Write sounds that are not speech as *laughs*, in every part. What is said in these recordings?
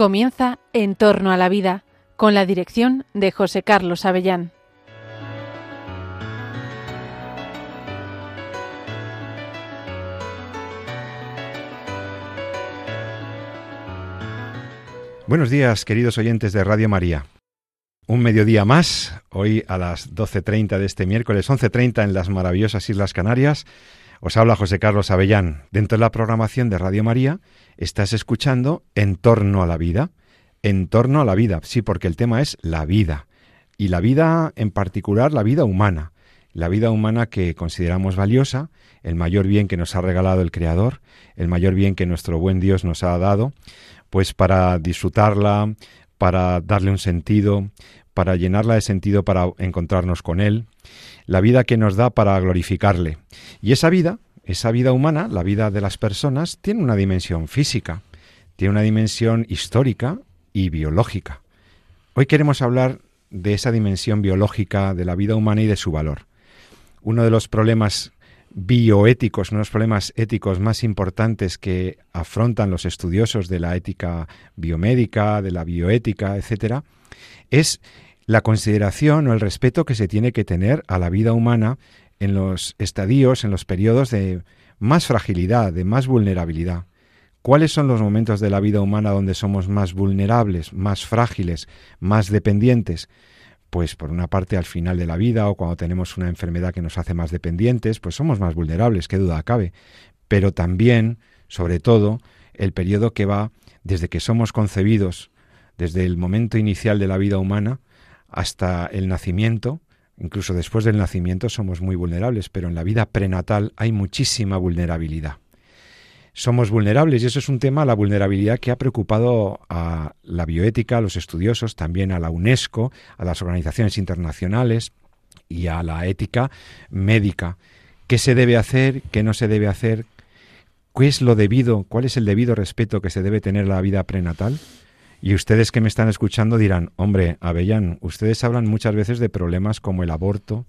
Comienza En torno a la vida, con la dirección de José Carlos Avellán. Buenos días, queridos oyentes de Radio María. Un mediodía más, hoy a las 12.30 de este miércoles, 11.30 en las maravillosas Islas Canarias. Os habla José Carlos Avellán. Dentro de la programación de Radio María estás escuchando En torno a la vida. En torno a la vida, sí, porque el tema es la vida. Y la vida en particular, la vida humana. La vida humana que consideramos valiosa, el mayor bien que nos ha regalado el Creador, el mayor bien que nuestro buen Dios nos ha dado, pues para disfrutarla, para darle un sentido, para llenarla de sentido para encontrarnos con Él, la vida que nos da para glorificarle. Y esa vida, esa vida humana, la vida de las personas, tiene una dimensión física, tiene una dimensión histórica y biológica. Hoy queremos hablar de esa dimensión biológica de la vida humana y de su valor. Uno de los problemas bioéticos, uno de los problemas éticos más importantes que afrontan los estudiosos de la ética biomédica, de la bioética, etcétera, es la consideración o el respeto que se tiene que tener a la vida humana en los estadios, en los periodos de más fragilidad, de más vulnerabilidad. ¿Cuáles son los momentos de la vida humana donde somos más vulnerables, más frágiles, más dependientes? Pues por una parte al final de la vida o cuando tenemos una enfermedad que nos hace más dependientes, pues somos más vulnerables, qué duda cabe. Pero también, sobre todo, el periodo que va desde que somos concebidos, desde el momento inicial de la vida humana, hasta el nacimiento, incluso después del nacimiento somos muy vulnerables, pero en la vida prenatal hay muchísima vulnerabilidad. Somos vulnerables y eso es un tema, la vulnerabilidad que ha preocupado a la bioética, a los estudiosos, también a la UNESCO, a las organizaciones internacionales y a la ética médica. ¿Qué se debe hacer? ¿Qué no se debe hacer? ¿Qué es lo debido? ¿Cuál es el debido respeto que se debe tener a la vida prenatal? Y ustedes que me están escuchando dirán, hombre, Avellán, ustedes hablan muchas veces de problemas como el aborto,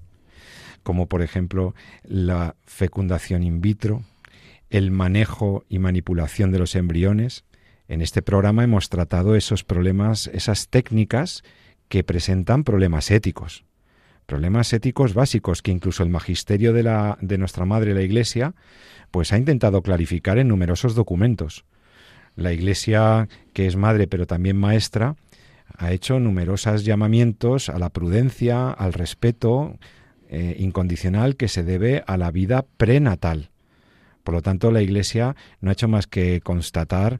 como por ejemplo la fecundación in vitro, el manejo y manipulación de los embriones. En este programa hemos tratado esos problemas, esas técnicas que presentan problemas éticos. Problemas éticos básicos que incluso el magisterio de, la, de nuestra madre, la Iglesia, pues ha intentado clarificar en numerosos documentos. La Iglesia, que es madre pero también maestra, ha hecho numerosos llamamientos a la prudencia, al respeto eh, incondicional que se debe a la vida prenatal. Por lo tanto, la Iglesia no ha hecho más que constatar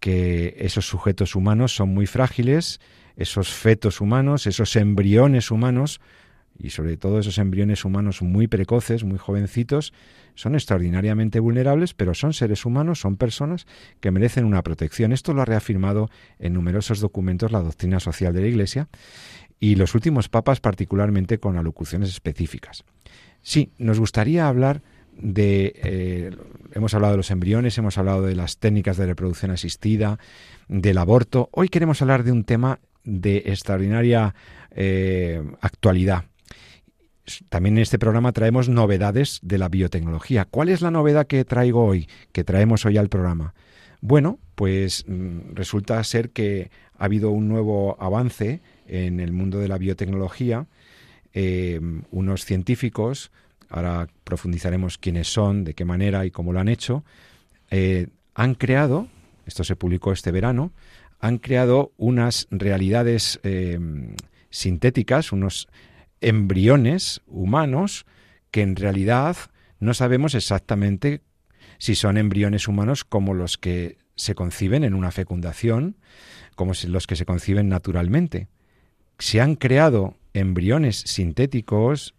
que esos sujetos humanos son muy frágiles, esos fetos humanos, esos embriones humanos, y sobre todo esos embriones humanos muy precoces, muy jovencitos, son extraordinariamente vulnerables, pero son seres humanos, son personas que merecen una protección. Esto lo ha reafirmado en numerosos documentos la doctrina social de la Iglesia y los últimos papas particularmente con alocuciones específicas. Sí, nos gustaría hablar de eh, hemos hablado de los embriones, hemos hablado de las técnicas de reproducción asistida, del aborto. Hoy queremos hablar de un tema de extraordinaria eh, actualidad también en este programa traemos novedades de la biotecnología. ¿Cuál es la novedad que traigo hoy, que traemos hoy al programa? Bueno, pues mm, resulta ser que ha habido un nuevo avance en el mundo de la biotecnología. Eh, unos científicos, ahora profundizaremos quiénes son, de qué manera y cómo lo han hecho, eh, han creado, esto se publicó este verano, han creado unas realidades eh, sintéticas, unos embriones humanos que en realidad no sabemos exactamente si son embriones humanos como los que se conciben en una fecundación, como los que se conciben naturalmente. Se han creado embriones sintéticos,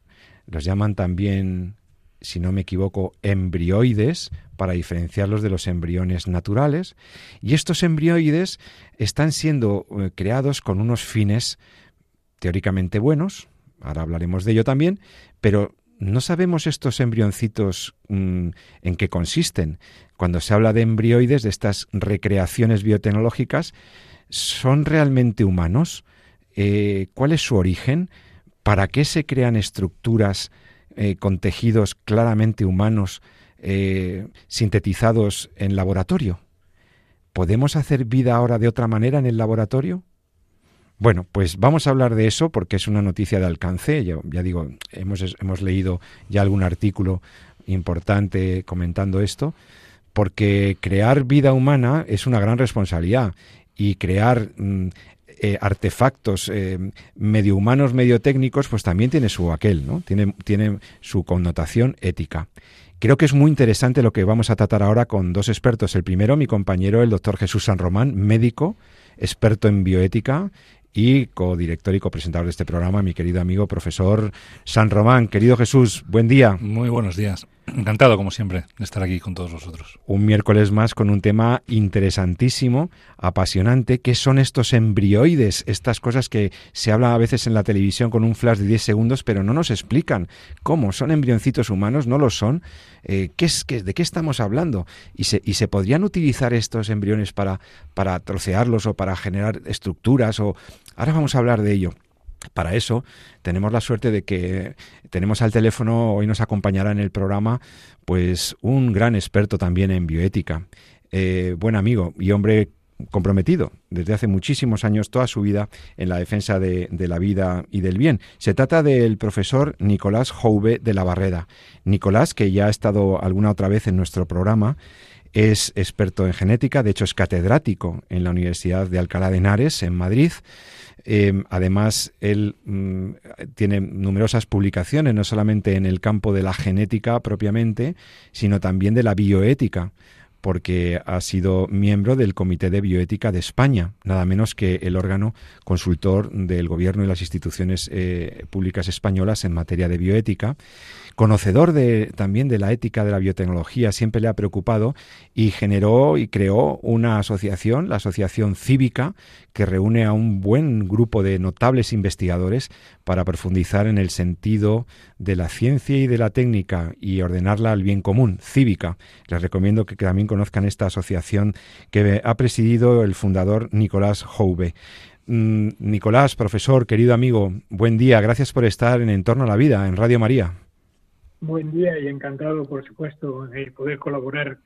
los llaman también, si no me equivoco, embrioides, para diferenciarlos de los embriones naturales, y estos embrioides están siendo eh, creados con unos fines teóricamente buenos, ahora hablaremos de ello también, pero no sabemos estos embrioncitos mm, en qué consisten. Cuando se habla de embrioides, de estas recreaciones biotecnológicas, ¿son realmente humanos? Eh, ¿Cuál es su origen? ¿Para qué se crean estructuras eh, con tejidos claramente humanos eh, sintetizados en laboratorio? ¿podemos hacer vida ahora de otra manera en el laboratorio? Bueno, pues vamos a hablar de eso porque es una noticia de alcance. Ya, ya digo, hemos, hemos leído ya algún artículo importante comentando esto, porque crear vida humana es una gran responsabilidad y crear mm, eh, artefactos eh, medio humanos, medio técnicos, pues también tiene su aquel, ¿no? Tiene, tiene su connotación ética. Creo que es muy interesante lo que vamos a tratar ahora con dos expertos. El primero, mi compañero, el doctor Jesús San Román, médico, experto en bioética y codirector y copresentador de este programa, mi querido amigo profesor San Román. Querido Jesús, buen día. Muy buenos días. Encantado, como siempre, de estar aquí con todos vosotros. Un miércoles más con un tema interesantísimo, apasionante, que son estos embrioides, estas cosas que se habla a veces en la televisión con un flash de 10 segundos, pero no nos explican cómo. ¿Son embrioncitos humanos? ¿No lo son? Eh, ¿qué es, qué, ¿De qué estamos hablando? ¿Y se, ¿Y se podrían utilizar estos embriones para, para trocearlos o para generar estructuras? O... Ahora vamos a hablar de ello. Para eso tenemos la suerte de que tenemos al teléfono, hoy nos acompañará en el programa, pues un gran experto también en bioética, eh, buen amigo y hombre comprometido desde hace muchísimos años toda su vida en la defensa de, de, la vida y del bien. Se trata del profesor Nicolás Jouve de la Barrera. Nicolás, que ya ha estado alguna otra vez en nuestro programa, es experto en genética, de hecho es catedrático en la Universidad de Alcalá de Henares, en Madrid. Eh, además, él mm, tiene numerosas publicaciones, no solamente en el campo de la genética propiamente, sino también de la bioética porque ha sido miembro del Comité de Bioética de España, nada menos que el órgano consultor del Gobierno y las instituciones eh, públicas españolas en materia de bioética conocedor de, también de la ética de la biotecnología, siempre le ha preocupado y generó y creó una asociación, la Asociación Cívica, que reúne a un buen grupo de notables investigadores para profundizar en el sentido de la ciencia y de la técnica y ordenarla al bien común, cívica. Les recomiendo que también conozcan esta asociación que ha presidido el fundador Nicolás Jouve. Mm, Nicolás, profesor, querido amigo, buen día. Gracias por estar en Entorno a la Vida, en Radio María. Buen día y encantado, por supuesto, de poder colaborar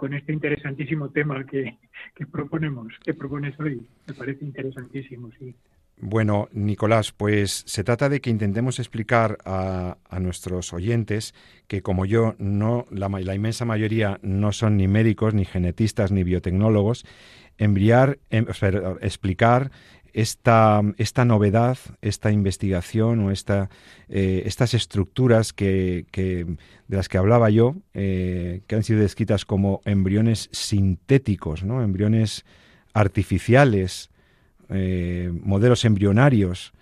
con este interesantísimo tema que, que proponemos, que propones hoy. Me parece interesantísimo, sí. Bueno, Nicolás, pues se trata de que intentemos explicar a, a nuestros oyentes que como yo, no, la, la, inmensa mayoría no son ni médicos, ni genetistas, ni biotecnólogos, enviar, explicar esta, esta novedad, esta investigación o esta, eh, estas estructuras que, que, de las que hablaba yo, eh, que han sido descritas como embriones sintéticos, ¿no? embriones artificiales, eh, modelos embrionarios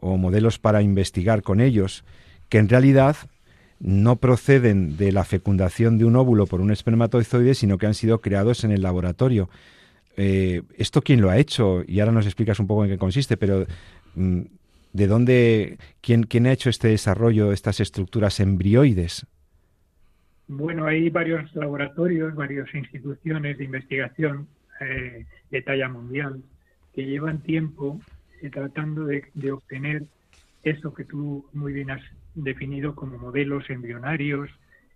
o modelos para investigar con ellos, que en realidad no proceden de la fecundación de un óvulo por un espermatozoide, sino que han sido creados en el laboratorio. Eh, ¿Esto quién lo ha hecho? Y ahora nos explicas un poco en qué consiste, pero mm, ¿de dónde, quién, quién ha hecho este desarrollo, estas estructuras embrioides? Bueno, hay varios laboratorios, varias instituciones de investigación eh, de talla mundial que llevan tiempo eh, tratando de, de, obtener eso que tú muy bien has definido como modelos embrionarios,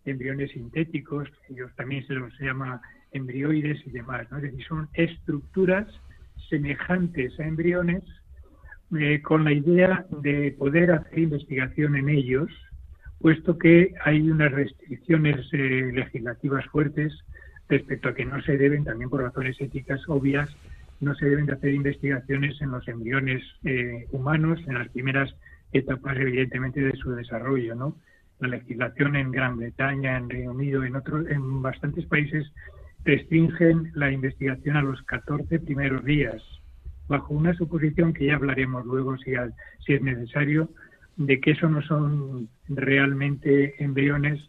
embriones sintéticos, ellos también se los llama embrioides y demás. ¿no? Es decir, son estructuras semejantes a embriones eh, con la idea de poder hacer investigación en ellos, puesto que hay unas restricciones eh, legislativas fuertes respecto a que no se deben, también por razones éticas obvias, no se deben de hacer investigaciones en los embriones eh, humanos en las primeras etapas, evidentemente, de su desarrollo, ¿no? La legislación en Gran Bretaña, en Reino Unido, en otros, en bastantes países restringen la investigación a los 14 primeros días, bajo una suposición que ya hablaremos luego si, si es necesario, de que eso no son realmente embriones,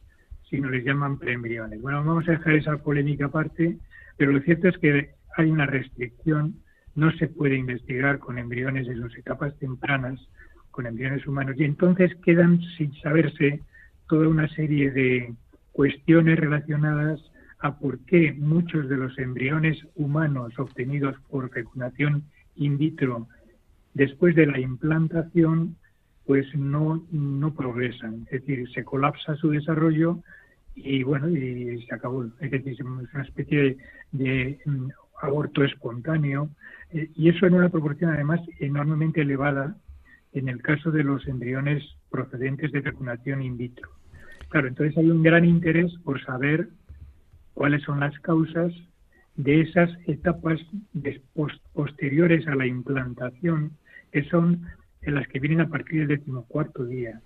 sino les llaman preembriones. Bueno, vamos a dejar esa polémica aparte, pero lo cierto es que hay una restricción, no se puede investigar con embriones en sus etapas tempranas, con embriones humanos, y entonces quedan sin saberse toda una serie de cuestiones relacionadas a por qué muchos de los embriones humanos obtenidos por fecundación in vitro después de la implantación pues no, no progresan, es decir, se colapsa su desarrollo y bueno, y se acabó. Es decir, es una especie de, mm, aborto espontáneo, eh, y eso en una proporción además enormemente elevada en el caso de los embriones procedentes de fecundación in vitro. Claro, entonces hay un gran interés por saber cuáles son las causas de esas etapas posteriores a la implantación, que son las que vienen a partir del decimocuarto día.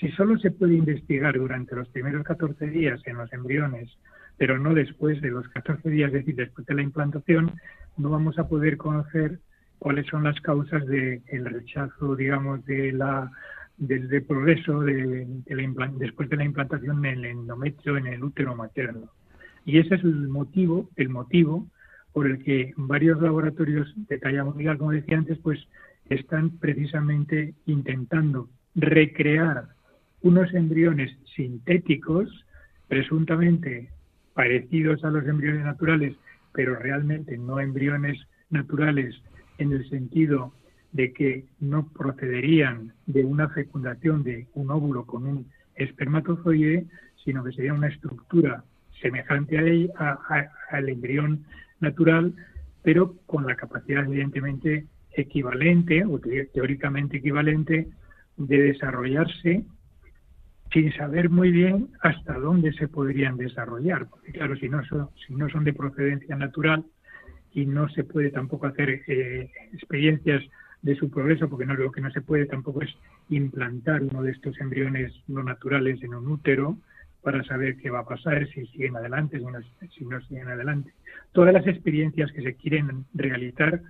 Si solo se puede investigar durante los primeros 14 días en los embriones, pero no después de los 14 días, es decir, después de la implantación, no vamos a poder conocer cuáles son las causas del rechazo, digamos, de la del, progreso de, la después de la implantación en el endometrio, en el útero materno. Y ese es el motivo, el motivo por el que varios laboratorios de talla mundial, como decía antes, pues están precisamente intentando recrear unos embriones sintéticos, presuntamente parecidos a los embriones naturales, pero realmente no embriones naturales en el sentido de que no procederían de una fecundación de un óvulo con un espermatozoide, sino que sería una estructura semejante a, al embrión natural, pero con la capacidad evidentemente equivalente o teóricamente equivalente de desarrollarse sin saber muy bien hasta dónde se podrían desarrollar. Porque claro, si no son, si no son de procedencia natural y no se puede tampoco hacer eh, experiencias de su progreso, porque no, lo que no se puede tampoco es implantar uno de estos embriones no naturales en un útero para saber qué va a pasar, si siguen adelante, si no, si no siguen adelante. Todas las experiencias que se quieren realizar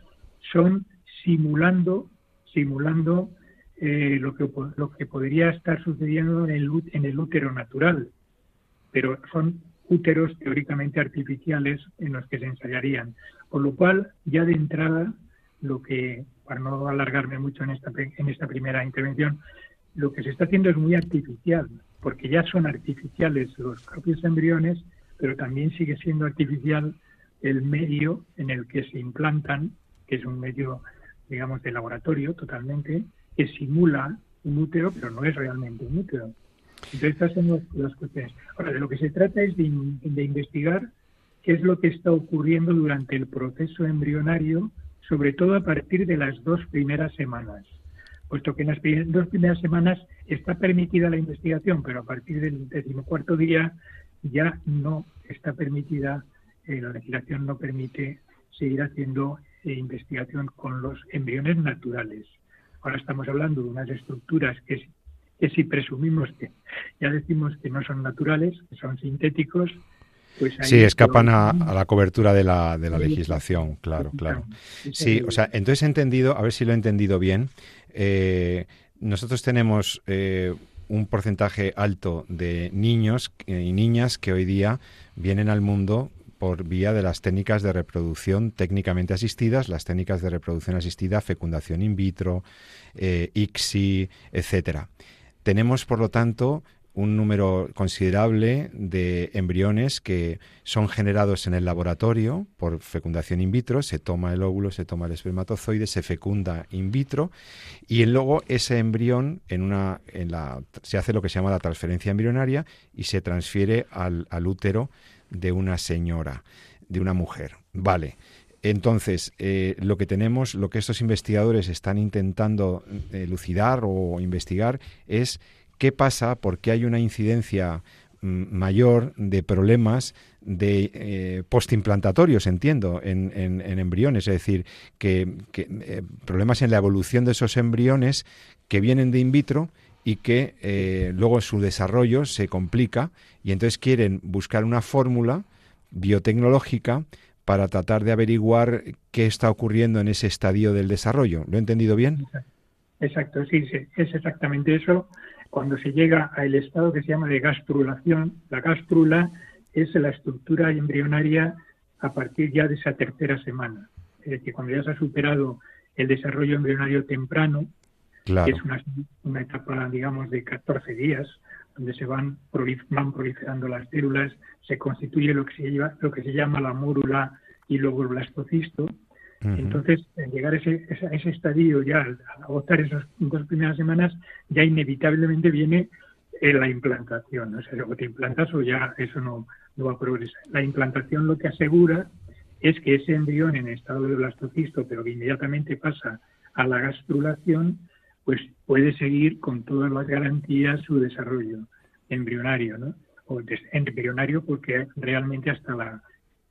son simulando, simulando eh, lo, que, lo que podría estar sucediendo en el, en el útero natural, pero son úteros teóricamente artificiales en los que se ensayarían. Por lo cual, ya de entrada, lo que, para no alargarme mucho en esta, en esta primera intervención, lo que se está haciendo es muy artificial, porque ya son artificiales los propios embriones, pero también sigue siendo artificial el medio en el que se implantan, que es un medio, digamos, de laboratorio totalmente, que simula un útero, pero no es realmente un útero. Entonces, estas son las, cuestiones. Ahora, de lo que se trata es de, investigar qué es lo que está ocurriendo durante el proceso embrionario, sobre todo a partir de las dos primeras semanas puesto que en las dos primeras semanas está permitida la investigación, pero a partir del decimocuarto día ya no está permitida, eh, la legislación no permite seguir haciendo eh, investigación con los embriones naturales. Ahora estamos hablando de unas estructuras que, que si presumimos que ya decimos que no son naturales, que son sintéticos, pues sí, escapan a, la cobertura de la, de la legislación, claro, claro. Sí, o sea, entonces he entendido, a ver si lo he entendido bien, eh, nosotros tenemos eh, un porcentaje alto de niños y niñas que hoy día vienen al mundo por vía de las técnicas de reproducción técnicamente asistidas, las técnicas de reproducción asistida, fecundación in vitro, eh, ICSI, etcétera. Tenemos, por lo tanto, un número considerable de embriones que son generados en el laboratorio por fecundación in vitro, se toma el óvulo, se toma el espermatozoide, se fecunda in vitro y luego ese embrión en una, en la, se hace lo que se llama la transferencia embrionaria y se transfiere al, al útero de una señora, de una mujer. Vale. Entonces, eh, lo que tenemos, lo que estos investigadores están intentando elucidar o investigar es ¿Qué pasa? Porque hay una incidencia mm, mayor de problemas de eh, postimplantatorios, entiendo, en, embriones, es decir, que, eh, problemas en la evolución de esos embriones que vienen de in vitro y que eh, luego su desarrollo se complica y entonces quieren buscar una fórmula biotecnológica para tratar de averiguar qué está ocurriendo en ese estadio del desarrollo. ¿Lo he entendido bien? Exacto, sí, sí es exactamente eso cuando se llega al estado que se llama de gastrulación, la gastrula es la estructura embrionaria a partir ya de esa tercera semana. Es decir, cuando ya se ha superado el desarrollo embrionario temprano, que es una, etapa, digamos, de 14 días, donde se van, van proliferando las células, se constituye lo que se, lo que se llama la mórula y luego el blastocisto, entonces, en llegar a ese, ese estadio ya, al agotar esas dos primeras semanas, ya inevitablemente viene eh, la implantación. O sea, luego te implantas o ya eso no, no va a progresar. La implantación lo que asegura es que ese embrión en estado de blastocisto, pero que inmediatamente pasa a la gastrulación, pues puede seguir con todas las garantías su desarrollo embrionario, ¿no? O embrionario porque realmente hasta la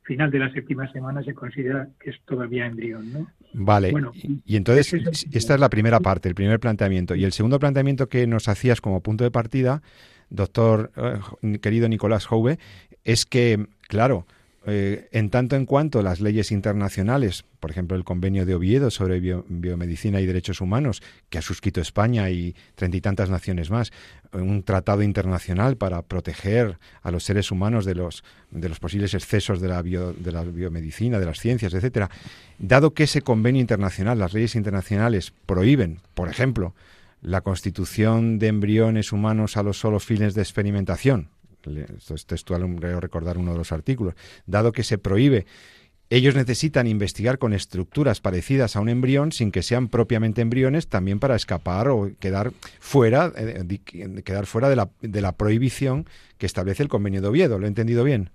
final de la séptima semana se considera que es todavía embrión, ¿no? Vale. Bueno, y, entonces esta es la primera parte, el primer planteamiento. Y el segundo planteamiento que nos hacías como punto de partida, doctor eh, querido Nicolás Jouve, es que, claro, eh, en tanto en cuanto las leyes internacionales, por ejemplo el convenio de Oviedo sobre biomedicina y derechos humanos, que ha suscrito España y treinta y tantas naciones más, un tratado internacional para proteger a los seres humanos de los, de los posibles excesos de la, de la biomedicina, de las ciencias, etcétera, dado que ese convenio internacional, las leyes internacionales prohíben, por ejemplo, la constitución de embriones humanos a los solos fines de experimentación, esto es textual, creo recordar uno de los artículos, dado que se prohíbe ellos necesitan investigar con estructuras parecidas a un embrión sin que sean propiamente embriones, también para escapar o quedar fuera, eh, quedar fuera de la, de la prohibición que establece el convenio de Oviedo. ¿Lo he entendido bien?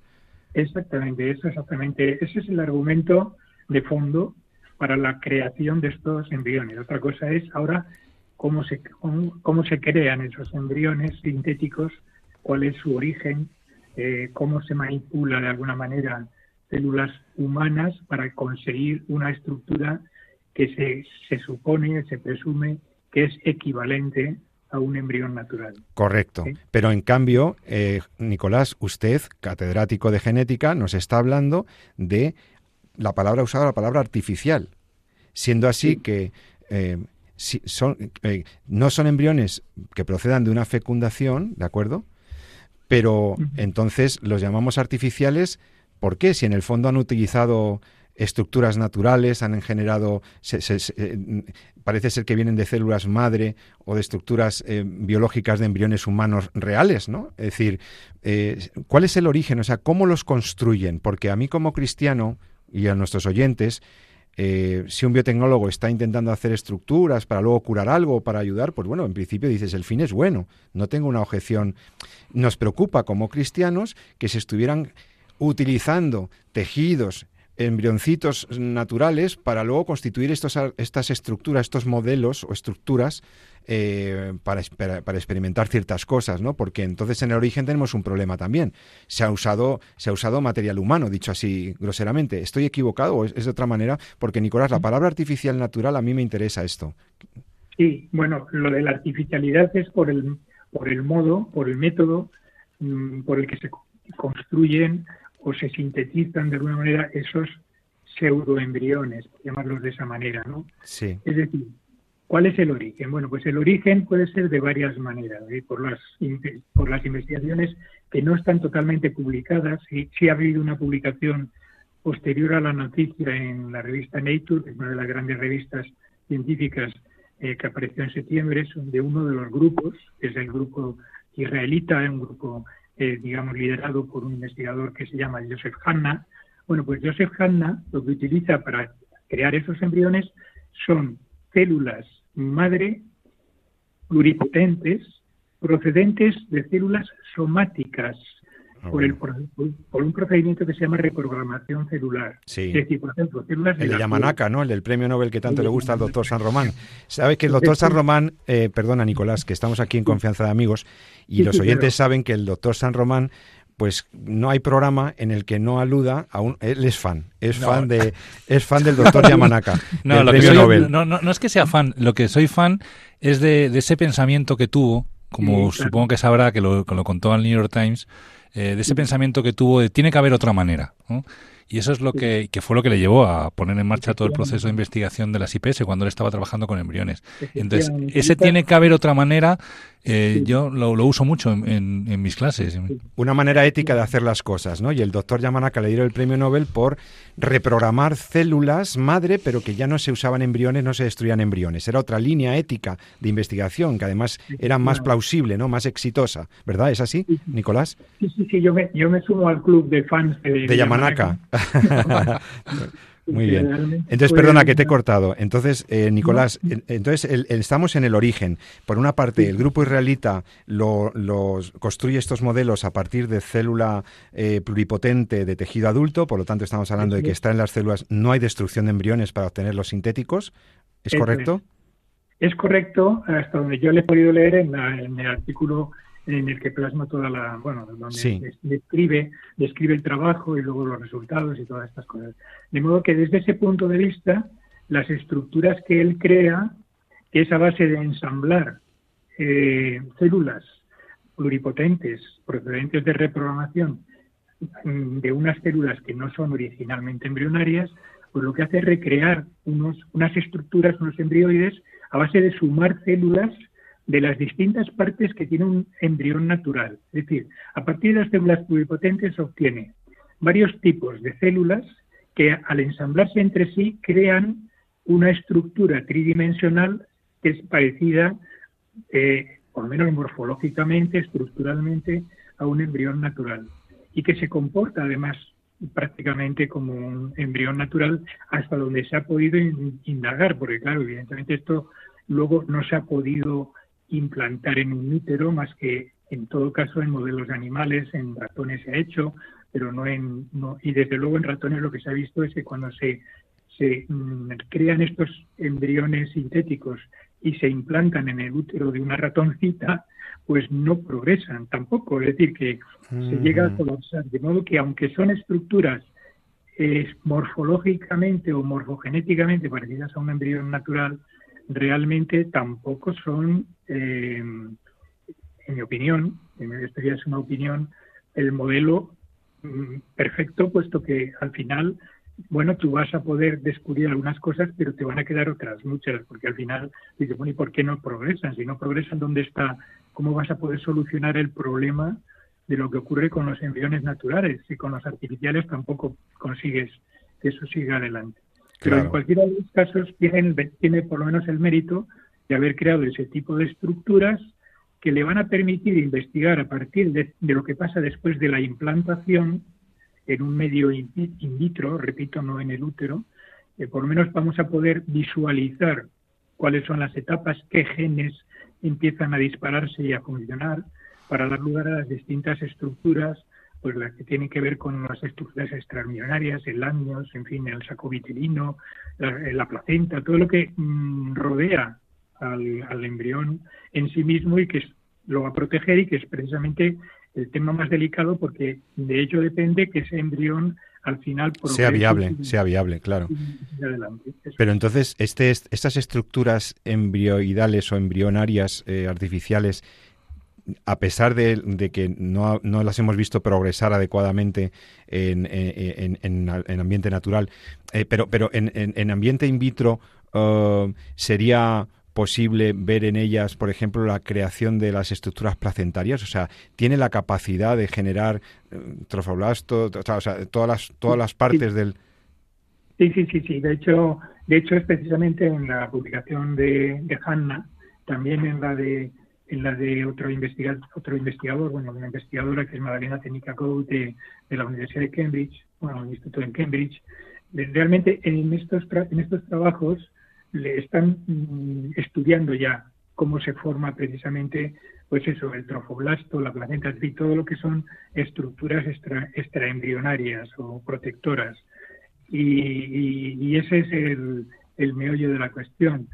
Exactamente, eso exactamente. Ese es el argumento de fondo para la creación de estos embriones. Otra cosa es ahora cómo se, cómo se crean esos embriones sintéticos cuál es su origen, eh, cómo se manipula de alguna manera células humanas para conseguir una estructura que se, se supone, se presume que es equivalente a un embrión natural. Correcto. Pero en cambio, eh, Nicolás, usted, catedrático de genética, nos está hablando de la palabra usada, la palabra artificial, siendo así que eh, son, no son embriones que procedan de una fecundación, ¿de acuerdo? Pero entonces los llamamos artificiales, ¿por qué? Si en el fondo han utilizado estructuras naturales, han generado, eh, parece ser que vienen de células madre o de estructuras eh, biológicas de embriones humanos reales, ¿no? Es decir, eh, ¿cuál es el origen? O sea, ¿cómo los construyen? Porque a mí como cristiano y a nuestros oyentes, eh, si un biotecnólogo está intentando hacer estructuras para luego curar algo para ayudar, pues bueno, en principio dices, el fin es bueno, no tengo una objeción. Nos preocupa como cristianos que se estuvieran utilizando tejidos, embrioncitos naturales para luego constituir estos, estas estructuras, estos modelos o estructuras eh, para, para, experimentar ciertas cosas, ¿no? Porque entonces en el origen tenemos un problema también. Se ha usado, se ha usado material humano, dicho así groseramente. ¿Estoy equivocado o es, de otra manera? Porque, Nicolás, la palabra artificial natural a mí me interesa esto. Sí, bueno, lo de la artificialidad es por el, por el modo, por el método mm, por el que se construyen o se sintetizan de alguna manera esos pseudoembriones, llamarlos de esa manera, ¿no? Sí. Es decir, ¿Cuál es el origen? Bueno, pues el origen puede ser de varias maneras, ¿eh? por, las, por las investigaciones que no están totalmente publicadas. Sí, sí ha habido una publicación posterior a la noticia en la revista Nature, es una de las grandes revistas científicas eh, que apareció en septiembre, de uno de los grupos, que es el grupo israelita, un grupo, eh, digamos, liderado por un investigador que se llama Joseph Hanna. Bueno, pues Joseph Hanna lo que utiliza para crear esos embriones son células madre pluripotentes procedentes de células somáticas ah, por, el, por, un procedimiento que se llama reprogramación celular. Sí. El de, Yamanaka, ¿no? El del premio Nobel que tanto le gusta al doctor San Román. Sabe que el doctor San Román, eh, perdona Nicolás, que estamos aquí en confianza de amigos, y los oyentes saben que el doctor San Román pues no hay programa en el que no aluda a un él es fan es fan de *laughs* es fan del doctor Yamanaka no, lo Nobel. No, no, es que sea fan lo que soy fan es de, ese pensamiento que tuvo como supongo que sabrá que lo, lo contó al New York Times eh, de ese pensamiento que tuvo de tiene que haber otra manera y eso es lo que, fue lo que le llevó a poner en marcha todo el proceso de investigación de las IPS cuando él estaba trabajando con embriones. Entonces, ese tiene que haber otra manera eh, yo lo, uso mucho en, mis clases. Una manera ética de hacer las cosas, ¿no? Y el doctor Yamanaka le dio el premio Nobel por reprogramar células madre, pero que ya no se usaban embriones, no se destruían embriones. Era otra línea ética de investigación que además era más plausible, ¿no? Más exitosa, ¿verdad? ¿Es así, Nicolás? Sí, sí, sí. Yo me, yo me sumo al club de fans de, de Yamanaka. *laughs* *laughs* Muy bien. Entonces, perdona que te he cortado. Entonces, eh, Nicolás, entonces estamos en el origen. Por una parte, el grupo israelita lo, construye estos modelos a partir de célula eh, pluripotente de tejido adulto, por lo tanto estamos hablando de que está en las células, no hay destrucción de embriones para obtener los sintéticos. ¿Es correcto? Es. correcto, hasta donde yo le he podido leer en, en el artículo en el que plasma toda la, bueno, donde describe, describe el trabajo y luego los resultados y todas estas cosas. De modo que desde ese punto de vista, las estructuras que él crea, que es a base de ensamblar eh, células pluripotentes procedentes de reprogramación de unas células que no son originalmente embrionarias, pues lo que hace es recrear unos, unas estructuras, unos embrioides, a base de sumar células de las distintas partes que tiene un embrión natural. Es decir, a partir de las células pluripotentes se obtiene varios tipos de células que al ensamblarse entre sí crean una estructura tridimensional que es parecida, eh, por lo menos morfológicamente, estructuralmente, a un embrión natural y que se comporta además prácticamente como un embrión natural hasta donde se ha podido indagar, porque claro, evidentemente esto luego no se ha podido implantar en un útero, más que en todo caso en modelos animales, en ratones se ha hecho, pero no en. No, y desde luego en ratones lo que se ha visto es que cuando se, se mm, crean estos embriones sintéticos y se implantan en el útero de una ratoncita, pues no progresan tampoco. Es decir, que se llega a colapsar. De modo que aunque son estructuras eh, morfológicamente o morfogenéticamente parecidas a un embrión natural, realmente tampoco son, eh, en mi opinión, esto ya es una opinión, el modelo mm, perfecto, puesto que al final, bueno, tú vas a poder descubrir algunas cosas, pero te van a quedar otras muchas, porque al final dices, bueno, ¿y por qué no progresan? Si no progresan, ¿dónde está? ¿Cómo vas a poder solucionar el problema de lo que ocurre con los embriones naturales? Y con los artificiales tampoco consigues que eso siga adelante. Pero en cualquiera de los casos tiene, tiene por lo menos el mérito de haber creado ese tipo de estructuras que le van a permitir investigar a partir de, lo que pasa después de la implantación en un medio in, vitro, repito, no en el útero, eh, por lo menos vamos a poder visualizar cuáles son las etapas, qué genes empiezan a dispararse y a funcionar para dar lugar a las distintas estructuras pues las que tienen que ver con las estructuras extraordinarias, el años, en fin, el saco vitelino, la, placenta, todo lo que mm, rodea al, embrión en sí mismo y que lo va a proteger y que es precisamente el tema más delicado porque de ello depende que ese embrión al final sea viable, sea viable, claro. Pero entonces este, estas estructuras embrioidales o embrionarias eh, artificiales a pesar de, que no, las hemos visto progresar adecuadamente en, en, ambiente natural, eh, pero, pero en, ambiente in vitro uh, sería posible ver en ellas, por ejemplo, la creación de las estructuras placentarias, o sea, tiene la capacidad de generar uh, trofoblasto, o sea, todas las todas las partes del Sí, sí, sí, sí. De hecho, de hecho es precisamente en la publicación de, de Hanna, también en la de en la de otro, investigador, otro investigador, bueno, una investigadora que es Magdalena Técnica de, de la Universidad de Cambridge, bueno, el Instituto en Cambridge. Realmente en estos, en estos trabajos le están mm, estudiando ya cómo se forma precisamente, pues eso, el trofoblasto, la placenta, y todo lo que son estructuras extra, extraembrionarias o protectoras. Y, ese es el, el meollo de la cuestión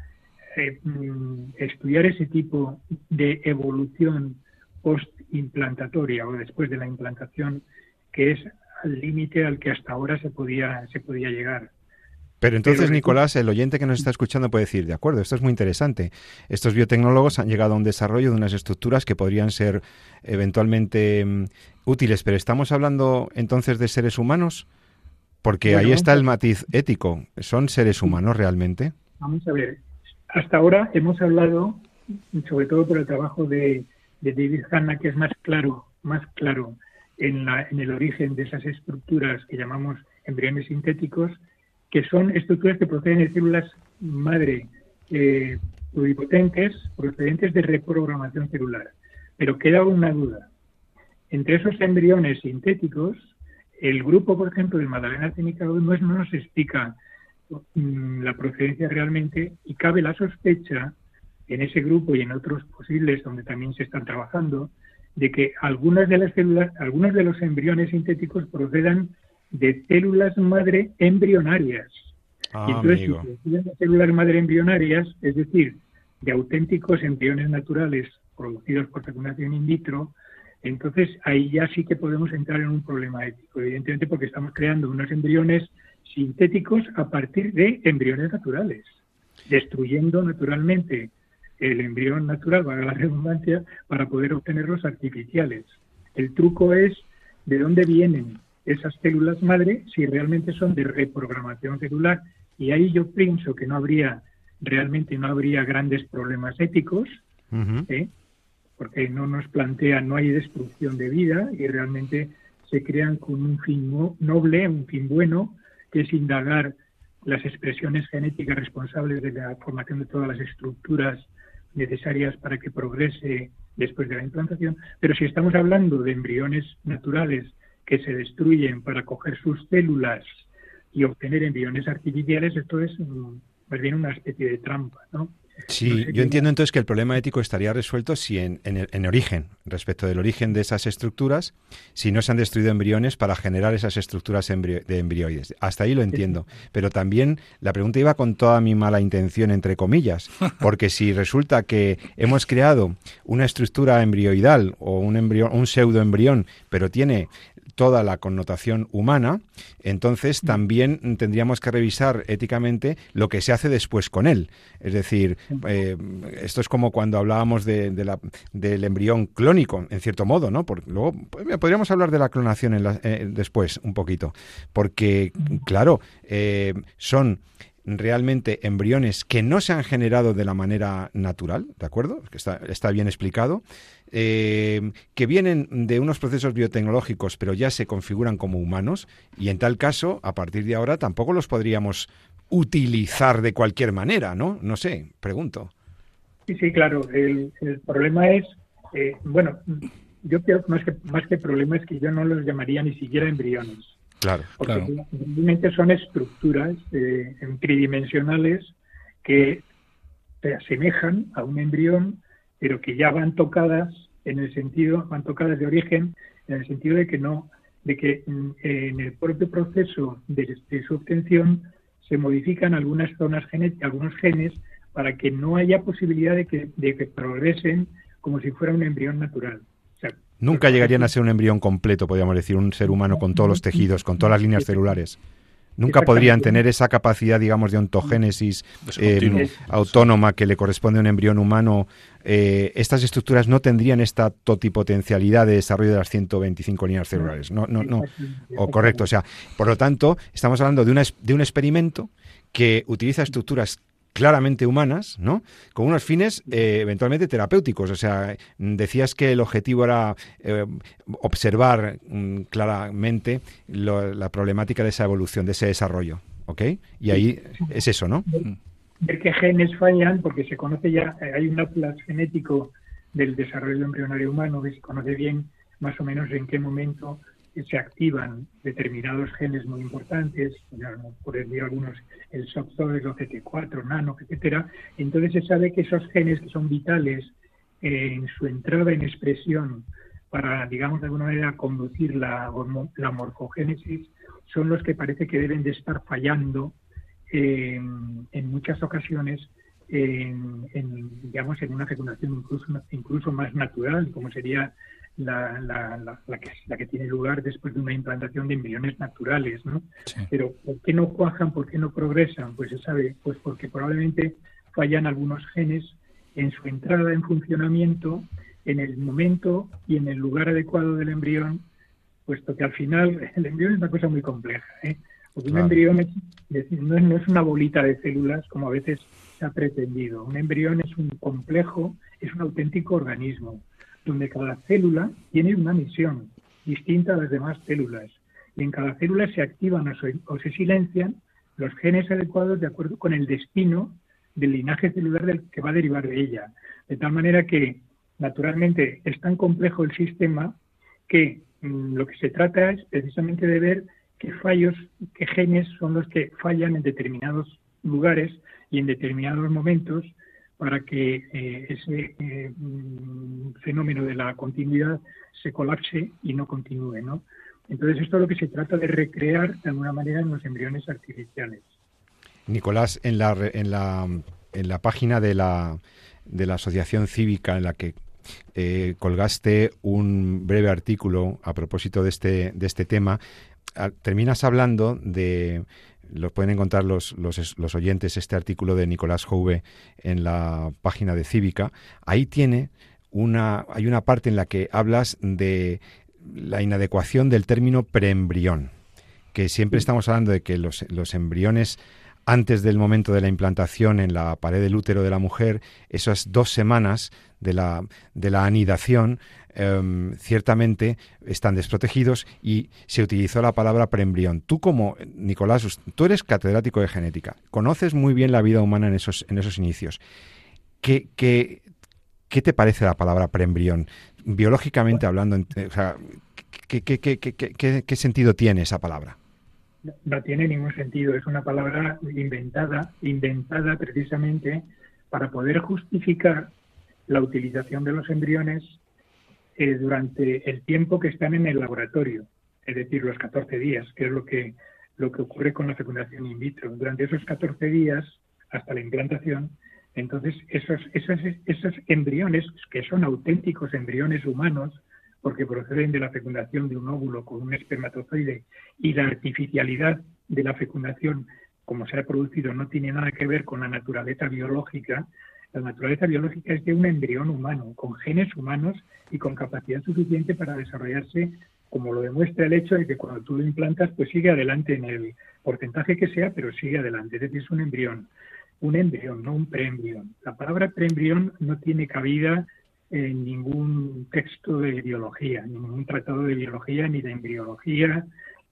eh, mm, estudiar ese tipo de evolución post-implantatoria o después de la implantación, que es al límite al que hasta ahora se podía, se podía llegar. Pero entonces, Nicolás, el oyente que nos está escuchando puede decir, de acuerdo, esto es muy interesante. Estos biotecnólogos han llegado a un desarrollo de unas estructuras que podrían ser eventualmente mm, útiles, pero ¿estamos hablando entonces de seres humanos? Porque ahí está el matiz ético. ¿Son seres humanos realmente? Vamos a ver, hasta ahora hemos hablado, sobre todo por el trabajo de, David Hanna, que es más claro, más claro en, el origen de esas estructuras que llamamos embriones sintéticos, que son estructuras que proceden de células madre eh, pluripotentes procedentes de reprogramación celular. Pero queda una duda. Entre esos embriones sintéticos el grupo, por ejemplo, de Magdalena Técnica no, no nos explica la procedencia realmente y cabe la sospecha en ese grupo y en otros posibles donde también se están trabajando de que algunas de las células, algunos de los embriones sintéticos procedan de células madre embrionarias. Ah, y entonces, amigo. si proceden de células madre embrionarias, es decir, de auténticos embriones naturales producidos por fecundación in vitro, entonces ahí ya sí que podemos entrar en un problema ético, evidentemente porque estamos creando unos embriones sintéticos a partir de embriones naturales, destruyendo naturalmente el embrión natural, valga la redundancia, para poder obtener los artificiales. El truco es de dónde vienen esas células madre, si realmente son de reprogramación celular, y ahí yo pienso que no habría, realmente no habría grandes problemas éticos. ¿eh? porque no nos plantea, no hay destrucción de vida y realmente se crean con un fin no- noble, un fin bueno, es indagar las expresiones genéticas responsables de la formación de todas las estructuras necesarias para que progrese después de la implantación. Pero si estamos hablando de embriones naturales que se destruyen para coger sus células y obtener embriones artificiales, esto es mm, más bien una especie de trampa, ¿no? Sí, No sé yo entiendo entonces que el problema ético estaría resuelto si en, en, el- en origen, respecto del origen de esas estructuras, si no se han destruido embriones para generar esas estructuras embrio- de embrioides. Hasta ahí lo entiendo. Pero también la pregunta iba con toda mi mala intención, entre comillas, *laughs* porque si resulta que hemos creado una estructura embrioidal o un, embrión, un pseudoembrión, pero tiene toda la connotación humana, entonces también tendríamos que revisar éticamente lo que se hace después con él. Es decir, eh, esto es como cuando hablábamos de, de la- del embrión clónico, en cierto modo, ¿no? Porque luego podríamos hablar de la clonación en la- eh, después un poquito, porque claro, eh, son realmente embriones que no se han generado de la manera natural, ¿de acuerdo? Que está, está bien explicado, eh, que vienen de unos procesos biotecnológicos, pero ya se configuran como humanos, y en tal caso, a partir de ahora, tampoco los podríamos utilizar de cualquier manera, ¿no? No sé, pregunto. Sí, sí, claro. El, el problema es, eh, bueno, yo creo más que más que problema es que yo no los llamaría ni siquiera embriones, Claro. porque Claro. realmente son estructuras eh, tridimensionales que se asemejan a un embrión, pero que ya van tocadas en el sentido, van tocadas de origen, en el sentido de que no, de que mm, en el propio proceso de, de su obtención se modifican algunas zonas genéticas, algunos genes, para que no haya posibilidad de que, de que progresen como si fuera un embrión natural. Nunca llegarían a ser un embrión completo, podríamos decir, un ser humano con todos los tejidos, con todas las líneas celulares. Nunca podrían tener esa capacidad, digamos, de ontogénesis Es eh, continuo. autónoma que le corresponde a un embrión humano. Eh, estas estructuras no tendrían esta totipotencialidad de desarrollo de las 125 líneas celulares. No, no, no. O correcto. O sea, por lo tanto, estamos hablando de, una, de un experimento que utiliza estructuras claramente humanas, ¿no? Con unos fines eh, eventualmente terapéuticos. O sea, decías que el objetivo era eh, observar mm, claramente lo- la problemática de esa evolución, de ese desarrollo, ¿ok? Y ahí es eso, ¿no? ver qué genes fallan, porque se conoce ya, eh, hay un atlas genético del desarrollo embrionario humano que se conoce bien más o menos en qué momento se activan determinados genes muy importantes, por decir algunos, el SOC2, el OCT4, NANO, etcétera. Entonces se sabe que esos genes que son vitales en su entrada en expresión para, digamos, de alguna manera conducir la, la morfogénesis, son los que parece que deben de estar fallando en muchas ocasiones en, digamos en una fecundación incluso incluso más natural como sería la, la, la, la que, la que tiene lugar después de una implantación de embriones naturales ¿no? Sí. pero ¿por qué no cuajan? ¿por qué no progresan? pues se sabe pues porque probablemente fallan algunos genes en su entrada en funcionamiento en el momento y en el lugar adecuado del embrión puesto que al final *laughs* el embrión es una cosa muy compleja ¿eh? Porque un Claro. embrión es, decir, no, es, no es una bolita de células como a veces se ha pretendido. Un embrión es un complejo, es un auténtico organismo, donde cada célula tiene una misión distinta a las demás células. Y en cada célula se activan o se, silencian los genes adecuados de acuerdo con el destino del linaje celular del que va a derivar de ella. De tal manera que, naturalmente, es tan complejo el sistema que mm, lo que se trata es precisamente de ver qué fallos, qué genes son los que fallan en determinados lugares y en determinados momentos para que eh, ese eh, mm, fenómeno de la continuidad se colapse y no continúe, ¿no? Entonces esto es lo que se trata de recrear de alguna manera en los embriones artificiales. Nicolás, en la, en la, en la página de la, de la Asociación Cívica en la que eh, colgaste un breve artículo a propósito de este, de este tema, terminas hablando de lo pueden encontrar los, los, los, oyentes este artículo de Nicolás Jouve en la página de Cívica. Ahí tiene una, hay una parte en la que hablas de la inadecuación del término preembrión, que siempre estamos hablando de que los, los embriones antes del momento de la implantación en la pared del útero de la mujer, esas dos semanas de la, de la anidación, em, ciertamente están desprotegidos y se utilizó la palabra preembrión. Tú como, Nicolás, tú eres catedrático de genética, conoces muy bien la vida humana en esos, en esos inicios. ¿Qué, qué, qué te parece la palabra preembrión? Biológicamente hablando, ¿qué, qué, qué, qué sentido tiene esa palabra? no tiene ningún sentido. Es una palabra inventada, inventada precisamente para poder justificar la utilización de los embriones eh, durante el tiempo que están en el laboratorio, es decir, los 14 días, que es lo que, lo que ocurre con la fecundación in vitro. Durante esos 14 días, hasta la implantación, entonces esos, esos, esos embriones, que son auténticos embriones humanos, porque proceden de la fecundación de un óvulo con un espermatozoide y la artificialidad de la fecundación, como se ha producido, no tiene nada que ver con la naturaleza biológica. La naturaleza biológica es de un embrión humano, con genes humanos y con capacidad suficiente para desarrollarse, como lo demuestra el hecho de que cuando tú lo implantas, pues sigue adelante en el porcentaje que sea, pero sigue adelante. Es decir, es un embrión, un embrión, no un preembrión. La palabra preembrión no tiene cabida en ningún texto de biología, ni ningún tratado de biología, ni de embriología,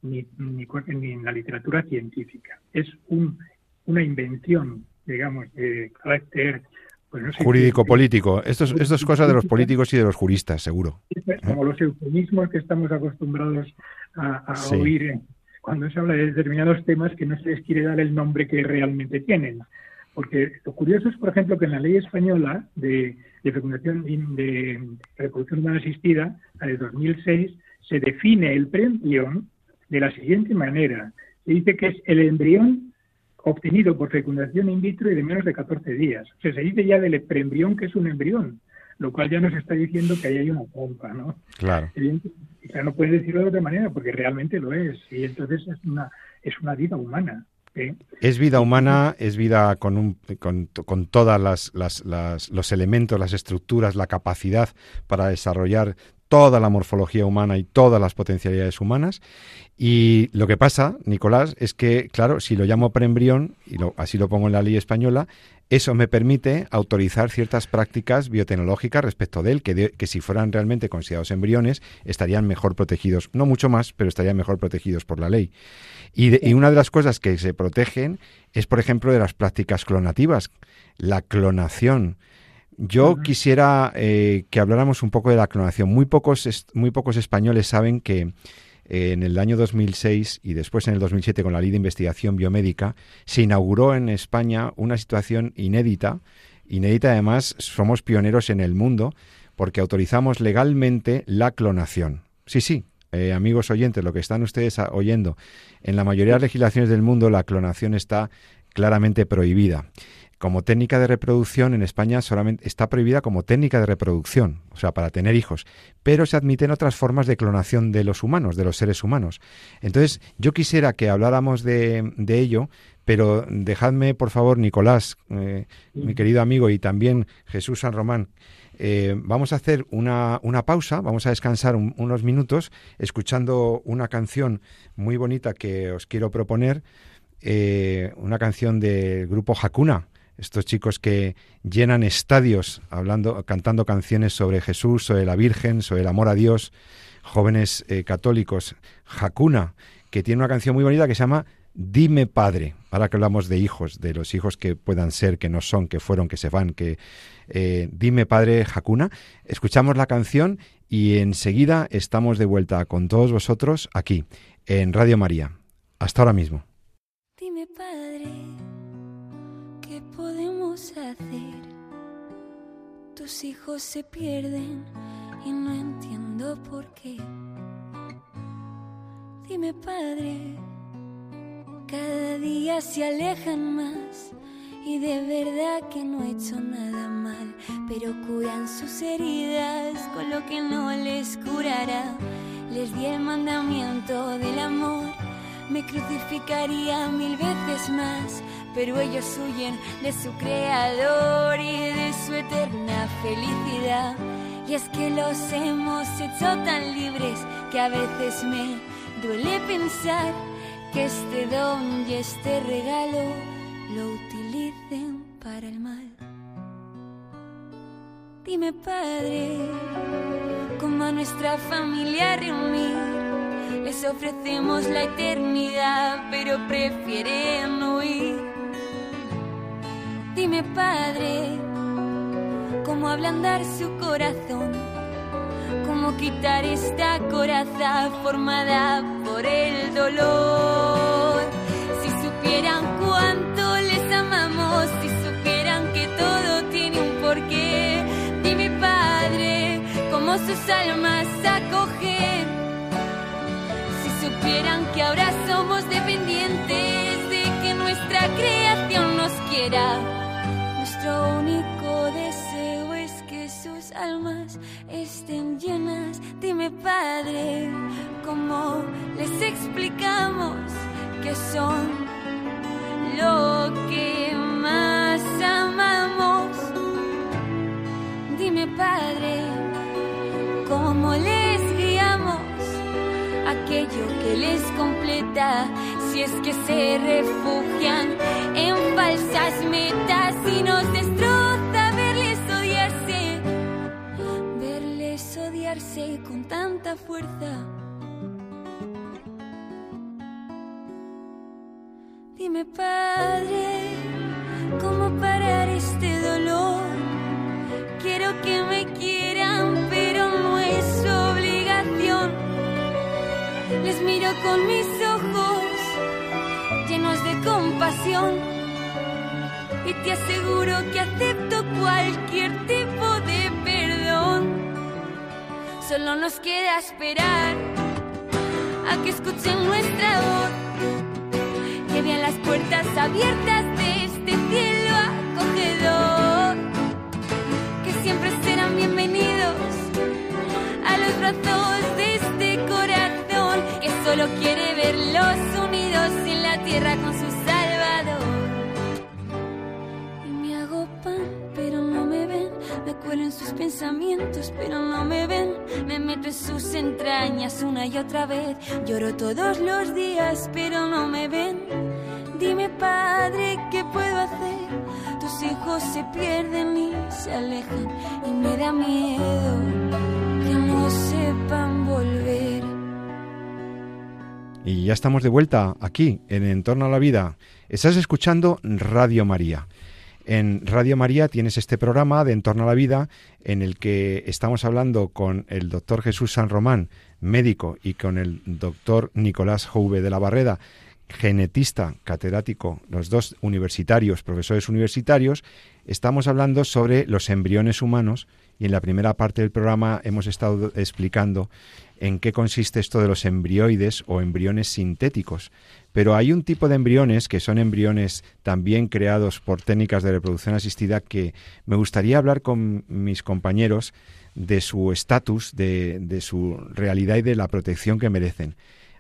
ni, ni, en la literatura científica. Es un, una invención, digamos, de carácter pues jurídico-político. Esto es, esto es cosa de los políticos y de los juristas, seguro. Como los eufemismos que estamos acostumbrados a, oír cuando se habla de determinados temas que no se les quiere dar el nombre que realmente tienen. Porque lo curioso es, por ejemplo, que en la ley española de de fecundación de reproducción humana asistida, la de 2006, se define el preembrión de la siguiente manera. Se dice que es el embrión obtenido por fecundación in vitro y de menos de 14 días. O sea, se dice ya del preembrión que es un embrión, lo cual ya nos está diciendo que ahí hay una pompa, ¿no? Claro. O sea, no puedes decirlo de otra manera porque realmente lo es. Y entonces es una, es una vida humana. Es vida humana, es vida con, un, con, con todas las, las, los elementos, las estructuras, la capacidad para desarrollar toda la morfología humana y todas las potencialidades humanas. Y lo que pasa, Nicolás, es que, claro, si lo llamo preembrión, y lo, así lo pongo en la ley española, eso me permite autorizar ciertas prácticas biotecnológicas respecto de él, que, que si fueran realmente considerados embriones, estarían mejor protegidos, no mucho más, pero estarían mejor protegidos por la ley. Y, una de las cosas que se protegen es, por ejemplo, de las prácticas clonativas, la clonación. Yo quisiera eh, que habláramos un poco de la clonación. Muy pocos, muy pocos españoles saben que eh, en el año 2006 y después en el 2007 con la Ley de Investigación Biomédica se inauguró en España una situación inédita. Inédita además, somos pioneros en el mundo porque autorizamos legalmente la clonación. Sí, sí, eh, amigos oyentes, lo que están ustedes oyendo, en la mayoría de las legislaciones del mundo la clonación está claramente prohibida. Como técnica de reproducción en España solamente está prohibida como técnica de reproducción, o sea, para tener hijos, pero se admiten otras formas de clonación de los humanos, de los seres humanos. Entonces, yo quisiera que habláramos de, ello, pero dejadme, por favor, Nicolás, eh, mi querido amigo, y también Jesús San Román, eh, vamos a hacer una, una, pausa, vamos a descansar unos minutos escuchando una canción muy bonita que os quiero proponer, eh, una canción del grupo Hakuna, estos chicos que llenan estadios hablando, cantando canciones sobre Jesús, sobre la Virgen, sobre el amor a Dios, jóvenes eh, católicos, Hakuna, que tiene una canción muy bonita que se llama Dime Padre, ahora que hablamos de hijos, de los hijos que puedan ser, que no son, que fueron, que se van, que eh, Dime Padre Hakuna, escuchamos la canción y enseguida estamos de vuelta con todos vosotros aquí, en Radio María. Hasta ahora mismo. Dime, Padre, ¿qué hacer? Tus hijos se pierden y no entiendo por qué. Dime, Padre, cada día se alejan más y de verdad que no he hecho nada mal, pero curan sus heridas con lo que no les curará. Les di el mandamiento del amor, me crucificaría mil veces más, pero ellos huyen de su creador y de su eterna felicidad. Y es que los hemos hecho tan libres que a veces me duele pensar que este don y este regalo lo utilicen para el mal. Dime, Padre, cómo a nuestra familia reunir. Les ofrecemos la eternidad, pero prefieren huir. Dime, Padre, cómo ablandar su corazón, cómo quitar esta coraza formada por el dolor. Si supieran cuánto les amamos, si supieran que todo tiene un porqué, dime Padre, cómo sus almas acogen. Si supieran que ahora somos dependientes de que nuestra creación nos quiera, nuestro único deseo es que sus almas estén llenas. Dime Padre, ¿cómo les explicamos que son lo que más amamos? Dime Padre, ¿cómo les guiamos aquello que les completa? Si es que se refugian en falsas metas y nos destroza verles odiarse, verles odiarse con tanta fuerza. Dime, Padre, ¿cómo parar este dolor? Quiero que me quieran, pero no es obligación. Les miro con mis ojos llenos de compasión y te aseguro que acepto cualquier tipo de perdón. Solo nos queda esperar a que escuchen nuestra voz que vean las puertas abiertas de este cielo acogedor, que siempre serán bienvenidos a los brazos de este corazón que solo quiere verlos unidos en la tierra con su me cuelo en sus pensamientos, pero no me ven, me meto en sus entrañas una y otra vez, lloro todos los días, pero no me ven. Dime, Padre, ¿qué puedo hacer? Tus hijos se pierden y se alejan y me da miedo que no sepan volver. Y ya estamos de vuelta aquí, en Entorno a la Vida. Estás escuchando Radio María. En Radio María tienes este programa de Entorno a la Vida en el que estamos hablando con el doctor Jesús San Román, médico, y con el doctor Nicolás Jouve de la Barreda, genetista, catedrático, los dos universitarios, profesores universitarios, estamos hablando sobre los embriones humanos y en la primera parte del programa hemos estado explicando en qué consiste esto de los embrioides o embriones sintéticos. Pero hay un tipo de embriones que son embriones también creados por técnicas de reproducción asistida que me gustaría hablar con mis compañeros de su estatus, de, de su realidad y de la protección que merecen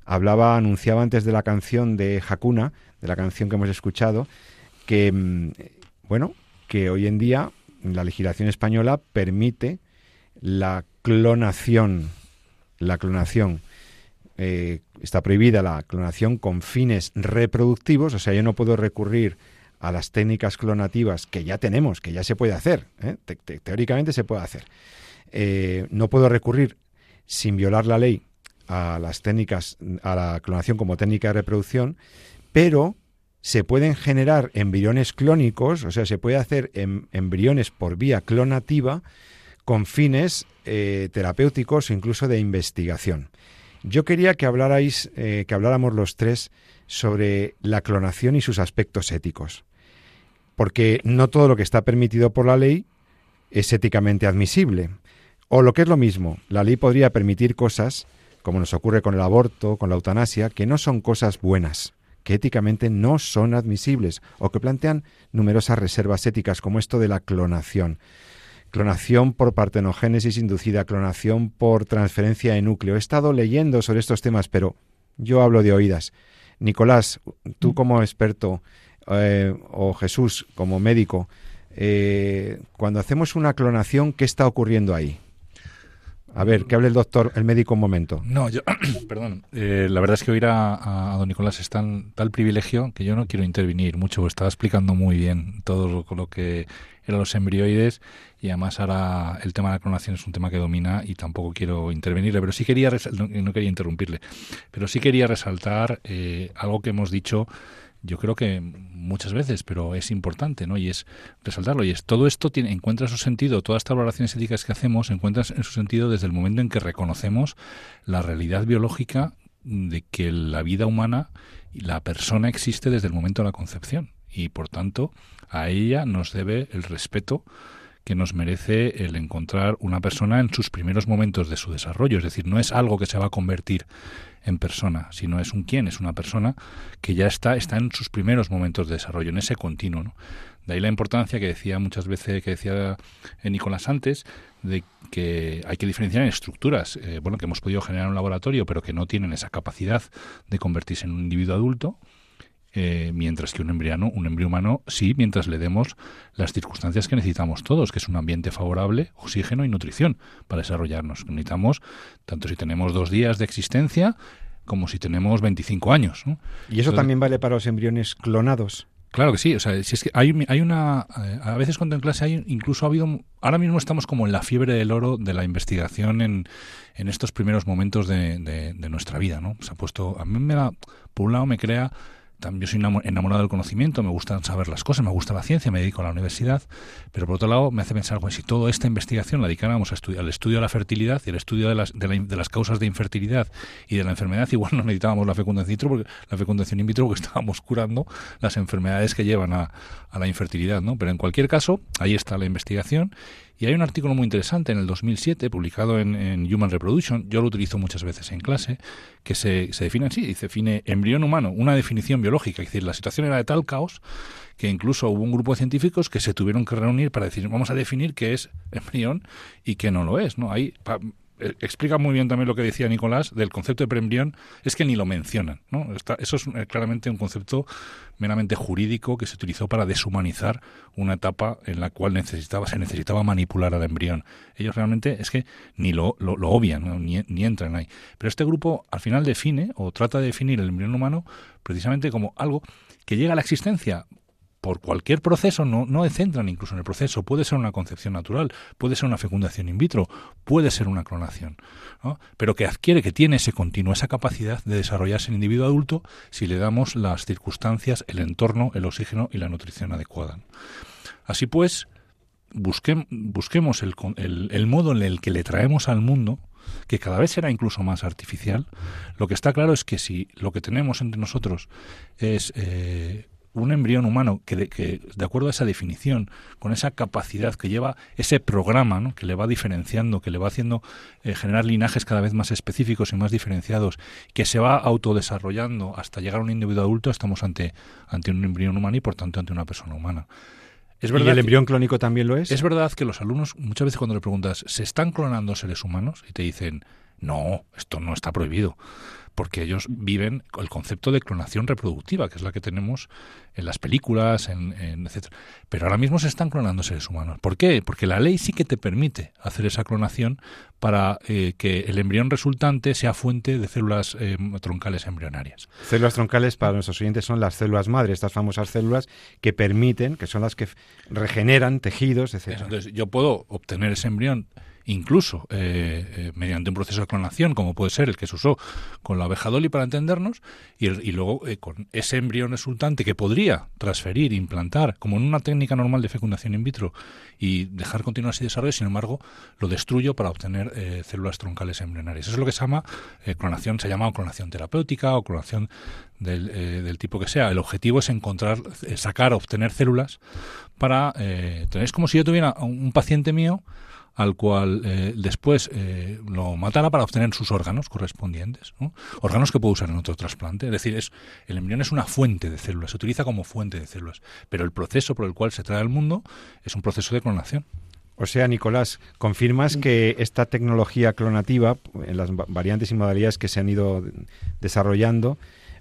hablaba, anunciaba antes de la canción de Hakuna, de la canción que hemos escuchado, que, mm, bueno, que hoy en día la legislación española permite la clonación, la clonación. Eh, está prohibida la clonación con fines reproductivos, o sea, yo no puedo recurrir a las técnicas clonativas que ya tenemos, que ya se puede hacer, ¿eh? teóricamente se puede hacer. Eh, no puedo recurrir sin violar la ley a las técnicas, a la clonación como técnica de reproducción, pero se pueden generar embriones clónicos, o sea, se puede hacer em, embriones por vía clonativa con fines eh, terapéuticos o incluso de investigación. Yo quería que hablarais, eh, que habláramos los tres sobre la clonación y sus aspectos éticos, porque no todo lo que está permitido por la ley es éticamente admisible. O lo que es lo mismo, la ley podría permitir cosas, como nos ocurre con el aborto, con la eutanasia, que no son cosas buenas, que éticamente no son admisibles, o que plantean numerosas reservas éticas, como esto de la clonación. Clonación por partenogénesis inducida, clonación por transferencia de núcleo. He estado leyendo sobre estos temas, pero yo hablo de oídas. Nicolás, tú mm. como experto, eh, o Jesús como médico, eh, cuando hacemos una clonación, ¿qué está ocurriendo ahí? A ver, que hable el doctor, el médico un momento. No, yo, *clears throat* perdón, eh, la verdad es que oír a, don Nicolás es tan, tal privilegio que yo no quiero intervenir mucho, estaba explicando muy bien todo lo, lo que eran los embrioides y además ahora el tema de la clonación es un tema que domina y tampoco quiero intervenirle, pero sí quería, no, quería interrumpirle, pero sí quería resaltar eh, algo que hemos dicho yo creo que muchas veces, pero es importante, ¿no? Y es resaltarlo. Y es todo esto tiene, encuentra su sentido, todas estas valoraciones éticas que hacemos encuentran en su sentido desde el momento en que reconocemos la realidad biológica de que la vida humana y la persona existe desde el momento de la concepción. Y por tanto, a ella nos debe el respeto que nos merece el encontrar una persona en sus primeros momentos de su desarrollo. Es decir, no es algo que se va a convertir en persona, sino es un quién, es una persona que ya está, está en sus primeros momentos de desarrollo, en ese continuo. ¿no? De ahí la importancia que decía muchas veces, que decía eh, Nicolás antes, de que hay que diferenciar en estructuras, eh, bueno, que hemos podido generar en un laboratorio, pero que no tienen esa capacidad de convertirse en un individuo adulto, eh, mientras que un embriano, un embrión humano, sí, mientras le demos las circunstancias que necesitamos todos, que es un ambiente favorable, oxígeno y nutrición para desarrollarnos. Necesitamos, tanto si tenemos dos días de existencia, como si tenemos 25 años. ¿Y eso también vale para los embriones clonados? Claro que sí, o sea, si es que hay, hay una, eh, a veces cuando en clase hay, incluso ha habido, ahora mismo estamos como en la fiebre del oro de la investigación en, en estos primeros momentos de, de, de nuestra vida, ¿no? Se ha puesto, a mí me da, por un lado me crea yo soy enamorado del conocimiento, me gusta saber las cosas, me gusta la ciencia, me dedico a la universidad, pero por otro lado me hace pensar, bueno, si toda esta investigación la dedicáramos a estudiar, al estudio de la fertilidad y al estudio de las, de, las causas de infertilidad y de la enfermedad, *laughs* igual no necesitábamos la fecundación in vitro, porque, la fecundación in vitro porque estábamos curando las enfermedades que llevan a, a la infertilidad, ¿no? Pero en cualquier caso, ahí está la investigación y hay un artículo muy interesante en el 2007, publicado en, Human Reproduction, yo lo utilizo muchas veces en clase, que se, se define así, dice, define embrión humano, una definición biológica, es decir, la situación era de tal caos que incluso hubo un grupo de científicos que se tuvieron que reunir para decir, vamos a definir qué es embrión y qué no lo es, ¿no? Hay, eh, explica muy bien también lo que decía Nicolás del concepto de preembrión, es que ni lo mencionan. ¿no? eso es eh, claramente un concepto meramente jurídico que se utilizó para deshumanizar una etapa en la cual necesitaba, se necesitaba manipular al embrión. Ellos realmente es que ni lo, lo, obvian, ni entran ahí. Pero este grupo al final define o trata de definir el embrión humano precisamente como algo que llega a la existencia por cualquier proceso, no, no centran incluso en el proceso, puede ser una concepción natural, puede ser una fecundación in vitro, puede ser una clonación, pero que adquiere, que tiene ese continuo, esa capacidad de desarrollarse en individuo adulto si le damos las circunstancias, el entorno, el oxígeno y la nutrición adecuada. Así pues, busquemos el, el, modo en el que le traemos al mundo, que cada vez será incluso más artificial, lo que está claro es que si lo que tenemos entre nosotros es eh, un embrión humano que de, que de, acuerdo a esa definición, con esa capacidad que lleva ese programa, ¿no? que le va diferenciando, que le va haciendo eh, generar linajes cada vez más específicos y más diferenciados, que se va autodesarrollando hasta llegar a un individuo adulto, estamos ante, ante un embrión humano y por tanto ante una persona humana. Es verdad ¿Y el embrión clónico también lo es? Es verdad que los alumnos, muchas veces cuando le preguntas, ¿se están clonando seres humanos? Y te dicen, no, esto no está prohibido porque ellos viven el concepto de clonación reproductiva, que es la que tenemos en las películas, en, etcétera. Pero ahora mismo se están clonando seres humanos. ¿Por qué? Porque la ley sí que te permite hacer esa clonación para eh, que el embrión resultante sea fuente de células eh, troncales embrionarias. Células troncales para nuestros oyentes son las células madre, estas famosas células que permiten, que son las que regeneran tejidos, etcétera. Entonces yo puedo obtener ese embrión incluso eh, eh, mediante un proceso de clonación, como puede ser el que se usó con la abeja Dolly para entendernos, y, luego eh, con ese embrión resultante que podría transferir, implantar, como en una técnica normal de fecundación in vitro, y dejar continuar así desarrollo, sin embargo, lo destruyo para obtener células troncales embrionarias. Eso es lo que se llama clonación, se llama clonación terapéutica o clonación del, del, tipo que sea. El objetivo es encontrar, sacar, obtener células para tener. Es como si yo tuviera un paciente mío al cual eh, después eh, lo matara para obtener sus órganos correspondientes, órganos que puede usar en otro trasplante. Es decir, es, el embrión es una fuente de células, se utiliza como fuente de células, pero el proceso por el cual se trae al mundo es un proceso de clonación. O sea, Nicolás, confirmas que esta tecnología clonativa, en las variantes y modalidades que se han ido desarrollando,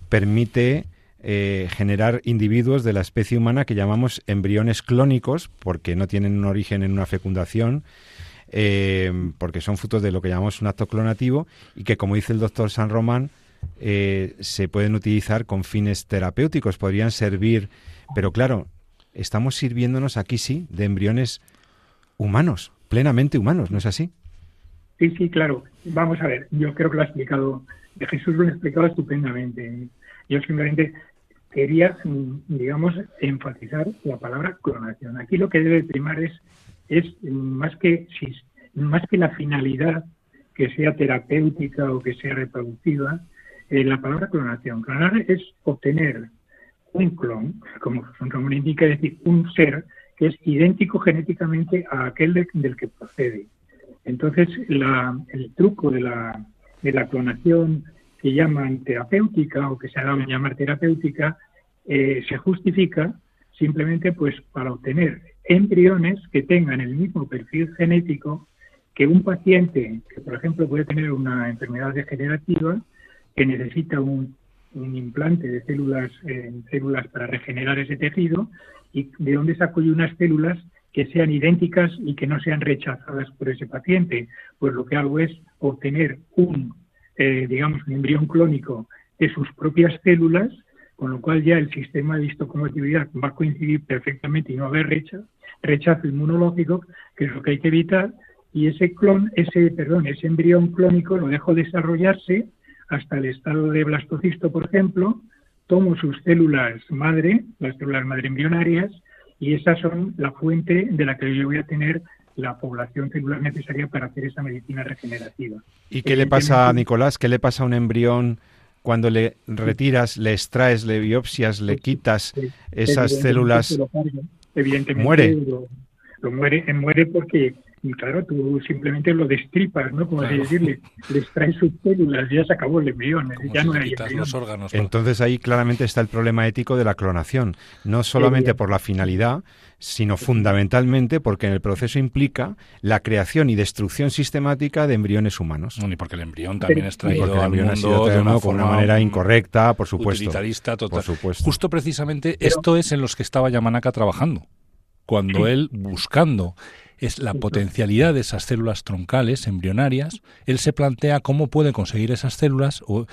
permite eh, generar individuos de la especie humana que llamamos embriones clónicos, porque no tienen un origen en una fecundación, eh, porque son frutos de lo que llamamos un acto clonativo y que, como dice el doctor San Román, eh, se pueden utilizar con fines terapéuticos, podrían servir, pero claro, estamos sirviéndonos aquí sí de embriones humanos, plenamente humanos, ¿no es así? Sí, sí, claro. Vamos a ver, yo creo que lo ha explicado, Jesús lo ha explicado estupendamente. Yo simplemente quería, digamos, enfatizar la palabra clonación. Aquí lo que debe primar es es más que, más que la finalidad que sea terapéutica o que sea reproductiva, eh, la palabra clonación. Clonar es obtener un clon, como su indica, es decir, un ser que es idéntico genéticamente a aquel del que procede. Entonces, el truco de la, de la clonación que llaman terapéutica o que se ha dado a llamar terapéutica eh, se justifica simplemente pues para obtener embriones que tengan el mismo perfil genético que un paciente que, por ejemplo, puede tener una enfermedad degenerativa que necesita un, implante de células, células para regenerar ese tejido y de dónde saco yo unas células que sean idénticas y que no sean rechazadas por ese paciente. Pues lo que hago es obtener un, eh, digamos, un embrión clónico de sus propias células con lo cual ya el sistema de histocompatibilidad va a coincidir perfectamente y no va a haber rechazo, rechazo inmunológico, que es lo que hay que evitar, y ese clon, ese, perdón, ese embrión clónico lo dejo desarrollarse hasta el estado de blastocisto, por ejemplo, tomo sus células madre, las células madre embrionarias, y esas son la fuente de la que yo voy a tener la población celular necesaria para hacer esa medicina regenerativa. ¿Y qué le pasa a Nicolás? ¿Qué le pasa a un embrión cuando le retiras, le extraes, le biopsias, le quitas esas células, evidentemente muere. Lo, muere, muere porque, claro, tú simplemente lo destripas, ¿no? Como decirle, le extraes sus células, ya se acabó el embrión, ya no hay Los órganos, Entonces ahí claramente está el problema ético de la clonación, no solamente por la finalidad, sino fundamentalmente porque en el proceso implica la creación y destrucción sistemática de embriones humanos. y porque el embrión también es traído al mundo de una, una manera incorrecta, por supuesto. Utilitarista total. Por supuesto. Justo precisamente esto es en los que estaba Yamanaka trabajando. Cuando él, buscando es la potencialidad de esas células troncales embrionarias, él se plantea cómo puede conseguir esas células o,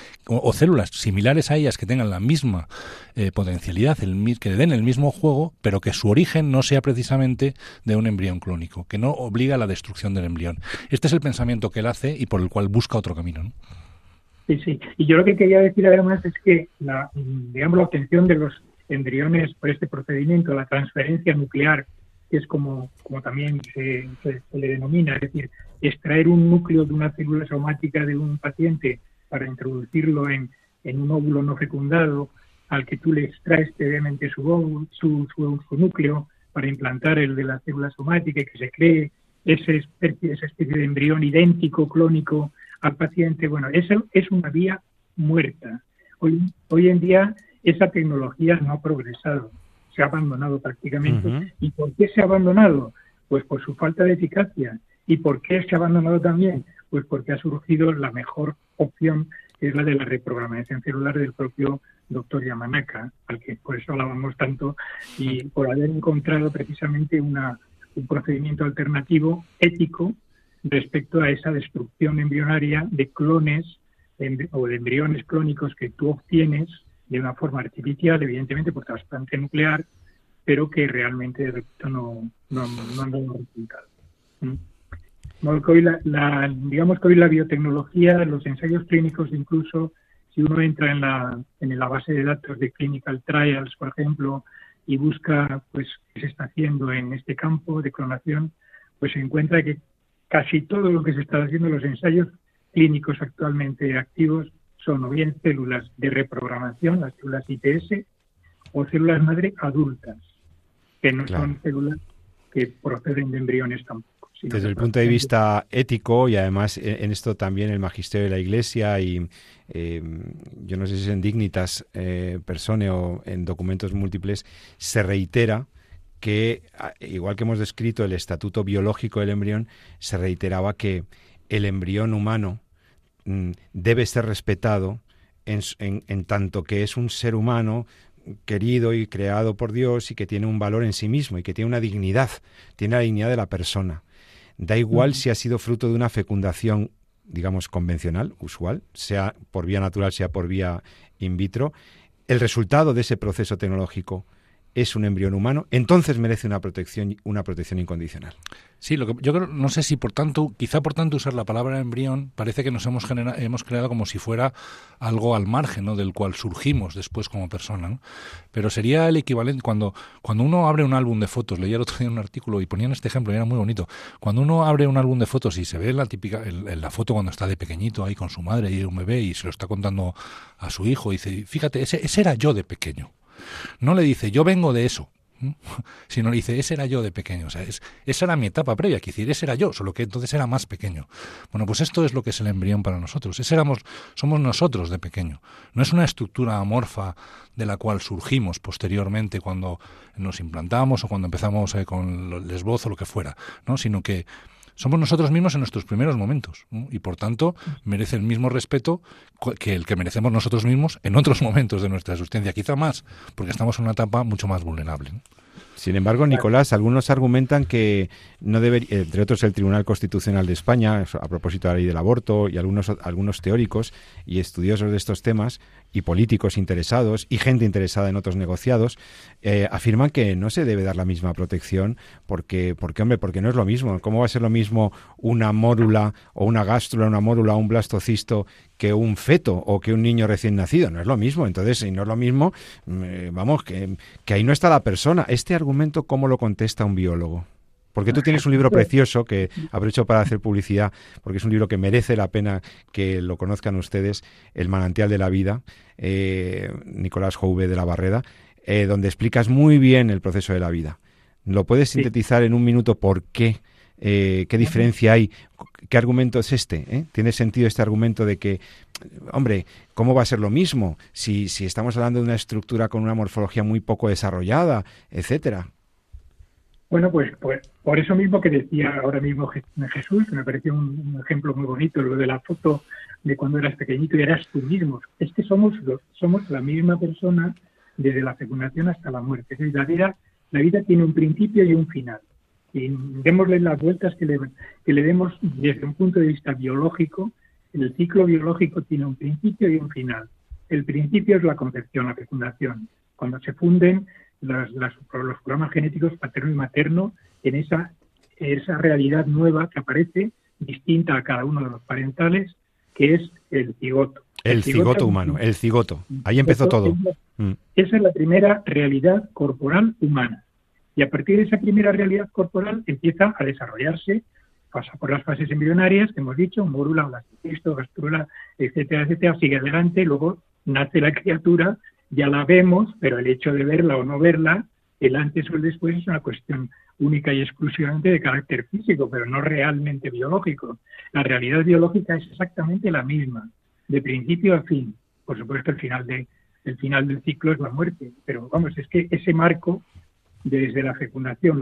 células similares a ellas que tengan la misma eh, potencialidad, el, que den el mismo juego, pero que su origen no sea precisamente de un embrión clónico, que no obliga a la destrucción del embrión. Este es el pensamiento que él hace y por el cual busca otro camino. Sí, sí. Y yo lo que quería decir además es que la, digamos, la obtención de los embriones por este procedimiento, la transferencia nuclear que es como, como también se, le denomina, es decir, extraer un núcleo de una célula somática de un paciente para introducirlo en, en un óvulo no fecundado, al que tú le extraes previamente su, su, su, núcleo para implantar el de la célula somática y que se cree esa especie, esa especie de embrión idéntico, clónico al paciente. Bueno, eso es una vía muerta. Hoy, hoy en día esa tecnología no ha progresado se ha abandonado prácticamente. ¿Y por qué se ha abandonado? Pues por su falta de eficacia. ¿Y por qué se ha abandonado también? Pues porque ha surgido la mejor opción, que es la de la reprogramación celular del propio doctor Yamanaka, al que por eso hablábamos tanto, y por haber encontrado precisamente una, un procedimiento alternativo ético respecto a esa destrucción embrionaria de clones o de embriones clónicos que tú obtienes de una forma artificial, evidentemente por trasplante nuclear, pero que realmente no, no, no han dado resultados. ¿Mm? la, digamos que hoy la biotecnología, los ensayos clínicos incluso, si uno entra en la, en la base de datos de clinical trials, por ejemplo, y busca pues qué se está haciendo en este campo de clonación, pues se encuentra que casi todo lo que se está haciendo, los ensayos clínicos actualmente activos, son o bien células de reprogramación, las células ITS, o células madre adultas, que no son células que proceden de embriones tampoco. Desde el punto de vista ético y además e, en esto también el magisterio de la Iglesia y eh, yo no sé si es en Dignitas eh, Persone o en documentos múltiples, se reitera que, igual que hemos descrito el estatuto biológico del embrión, se reiteraba que el embrión humano debe ser respetado en, tanto que es un ser humano querido y creado por Dios y que tiene un valor en sí mismo y que tiene una dignidad, tiene la dignidad de la persona. Da igual si ha sido fruto de una fecundación, digamos, convencional, usual, sea por vía natural, sea por vía in vitro, el resultado de ese proceso tecnológico es un embrión humano, entonces merece una protección, una protección incondicional. Sí, lo que yo creo, no sé si por tanto, quizá por tanto usar la palabra embrión, parece que nos hemos, hemos creado como si fuera algo al margen, ¿no? Del cual surgimos después como persona, ¿no? Pero sería el equivalente, cuando, cuando uno abre un álbum de fotos, leía el otro día un artículo y ponían este ejemplo y era muy bonito, cuando uno abre un álbum de fotos y se ve la típica, en la foto cuando está de pequeño ahí con su madre y un bebé y se lo está contando a su hijo y dice, fíjate, ese, ese era yo de pequeño. No le dice, yo vengo de eso, *laughs* sino le dice, ese era yo de pequeño. O sea, es, esa era mi etapa previa, que decir, ese era yo, solo que entonces era más pequeño. Bueno, pues esto es lo que es el embrión para nosotros. Ese éramos, somos nosotros de pequeño. No es una estructura amorfa de la cual surgimos posteriormente cuando nos implantamos o cuando empezamos eh, con el esbozo o lo que fuera, ¿no? sino que somos nosotros mismos en nuestros primeros momentos y por tanto merece el mismo respeto que el que merecemos nosotros mismos en otros *laughs* momentos de nuestra existencia, quizá más, porque estamos en una etapa mucho más vulnerable. Sin embargo, Nicolás, algunos argumentan que no debería, entre otros el Tribunal Constitucional de España, a propósito de la ley del aborto, y algunos, algunos teóricos y estudiosos de estos temas, y políticos interesados, y gente interesada en otros negociados, eh, afirman que no se debe dar la misma protección, porque, porque, hombre, porque no es lo mismo. ¿Cómo va a ser lo mismo una mórula o una gástrula, una mórula o un blastocisto que un feto o que un niño recién nacido. No es lo mismo. Entonces, si no es lo mismo, mm, eh, vamos, que, que ahí no está la persona. Este argumento, ¿cómo lo contesta un biólogo? Porque tú tienes un libro precioso que aprovecho para hacer publicidad, porque es un libro que merece la pena que lo conozcan ustedes, El manantial de la vida, eh, Nicolás Jouve de la Barreda, eh, donde explicas muy bien el proceso de la vida. ¿Lo puedes sintetizar en un minuto por qué? Eh, ¿Qué diferencia hay? ¿Qué argumento es este? ¿Tiene sentido este argumento de que, hombre, ¿cómo va a ser lo mismo si, si estamos hablando de una estructura con una morfología muy poco desarrollada, etcétera? Bueno, pues, pues por eso mismo que decía ahora mismo Jesús, que me pareció un, ejemplo muy bonito, lo de la foto de cuando eras pequeñito y eras tú mismo. Es que somos, somos la misma persona desde la fecundación hasta la muerte. Es decir, la vida, la vida tiene un principio y un final y démosle las vueltas que le, que le demos desde un punto de vista biológico, el ciclo biológico tiene un principio y un final. El principio es la concepción, la fecundación, cuando se funden las, los programas genéticos paterno y materno en esa, esa realidad nueva que aparece, distinta a cada uno de los parentales, que es el cigoto. El, cigoto, humano, el cigoto. Ahí empezó todo. Mm. Esa es la primera realidad corporal humana. Y a partir de esa primera realidad corporal empieza a desarrollarse, pasa por las fases embrionarias, que hemos dicho, mórula, blastocisto, gastrula, etcétera, etcétera, sigue adelante, luego nace la criatura, ya la vemos, pero el hecho de verla o no verla, el antes o el después es una cuestión única y exclusivamente de carácter físico, pero no realmente biológico. La realidad biológica es exactamente la misma, de principio a fin. Por supuesto, el final, de, el final del ciclo es la muerte, pero vamos, es que ese marco desde la fecundación,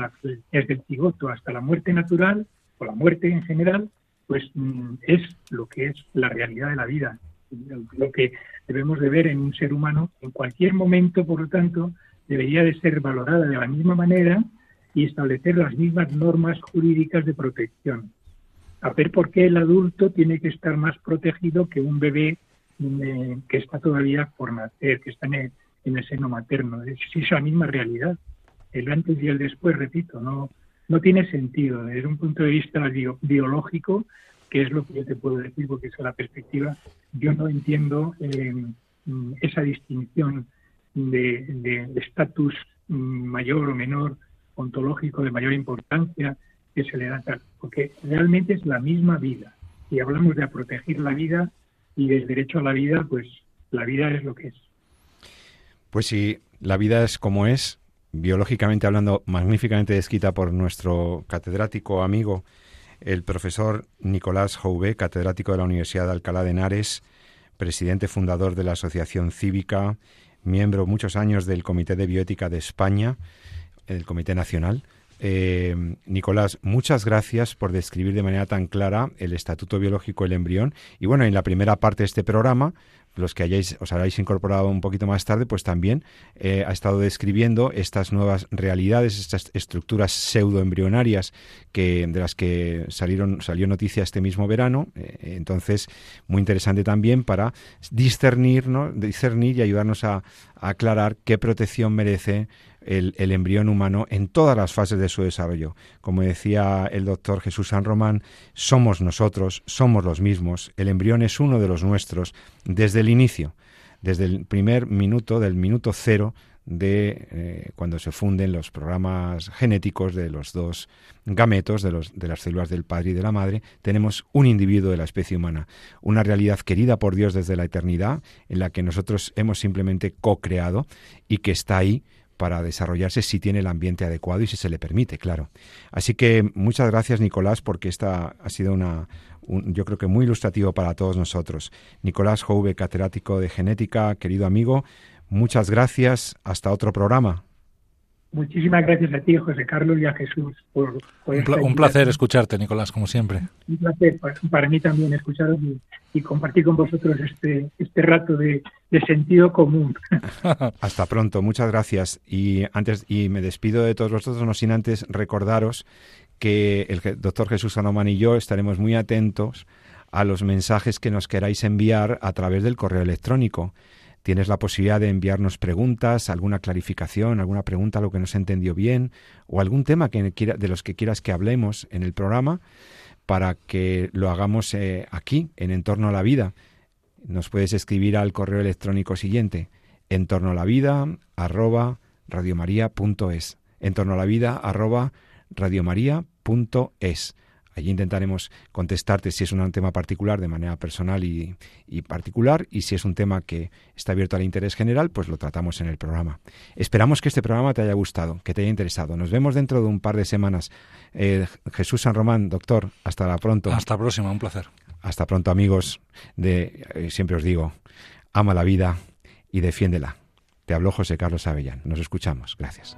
desde el cigoto hasta la muerte natural o la muerte en general, pues mm, es lo que es la realidad de la vida, lo que debemos de ver en un ser humano en cualquier momento, por lo tanto, debería de ser valorada de la misma manera y establecer las mismas normas jurídicas de protección. A ver por qué el adulto tiene que estar más protegido que un bebé mm, que está todavía por nacer, que está en el, en el seno materno. Es, es la misma realidad el antes y el después, repito, no, no tiene sentido desde un punto de vista biológico, que es lo que yo te puedo decir, porque es la perspectiva. Yo no entiendo eh, esa distinción de estatus mayor o menor, ontológico de mayor importancia que se le da tal, porque realmente es la misma vida. Y hablamos de proteger la vida y del derecho a la vida, pues la vida es lo que es. Pues sí, la vida es como es, biológicamente hablando, magníficamente descrita por nuestro catedrático amigo, el profesor Nicolás Jouvé, catedrático de la Universidad de Alcalá de Henares, presidente fundador de la Asociación Cívica, miembro muchos años del Comité de Bioética de España, el Comité Nacional. Eh, Nicolás, muchas gracias por describir de manera tan clara el estatuto biológico del embrión. Y bueno, en la primera parte de este programa los que hayáis, os habéis incorporado un poquito más tarde, pues también eh, ha estado describiendo estas nuevas realidades, estas estructuras pseudoembrionarias que, de las que salieron, salió noticia este mismo verano. Eh, entonces, muy interesante también para discernir, ¿no? discernir y ayudarnos a aclarar qué protección merece el, embrión humano en todas las fases de su desarrollo. Como decía el doctor Jesús San Román, somos nosotros, somos los mismos, el embrión es uno de los nuestros desde el inicio, desde el primer minuto, del minuto cero de eh, cuando se funden los programas genéticos de los dos gametos, de, los, de las células del padre y de la madre, tenemos un individuo de la especie humana, una realidad querida por Dios desde la eternidad, en la que nosotros hemos simplemente co-creado y que está ahí para desarrollarse si tiene el ambiente adecuado y si se le permite, claro. Así que muchas gracias, Nicolás, porque esta ha sido una, yo creo que muy ilustrativo para todos nosotros. Nicolás Jouve, catedrático de genética, querido amigo, muchas gracias. Hasta otro programa. Muchísimas gracias a ti, José Carlos, y a Jesús por, un, placer escucharte, Nicolás, como siempre. Un placer para, mí también escucharos y, compartir con vosotros este, este rato de, sentido común. *laughs* Hasta pronto, muchas gracias. Y antes y me despido de todos vosotros, no sin antes recordaros que el doctor Jesús Sanomán y yo estaremos muy atentos a los mensajes que nos queráis enviar a través del correo electrónico Tienes la posibilidad de enviarnos preguntas, alguna clarificación, alguna pregunta, lo que no se entendió bien, o algún tema que de los que quieras que hablemos en el programa, para que lo hagamos eh, aquí, en Entorno a la Vida. Nos puedes escribir al correo electrónico siguiente, entorno a la vida, arroba radiomaria.es. Entorno a la vida, arroba radiomaria.es. Allí intentaremos contestarte si es un tema particular de manera personal y, particular y si es un tema que está abierto al interés general, pues lo tratamos en el programa. Esperamos que este programa te haya gustado, que te haya interesado. Nos vemos dentro de un par de semanas. Eh, Jesús San Román, doctor, hasta la pronto. Hasta la próxima, un placer. Hasta pronto, amigos. De, eh, siempre os digo, ama la vida y defiéndela. Te habló José Carlos Avellán. Nos escuchamos. Gracias.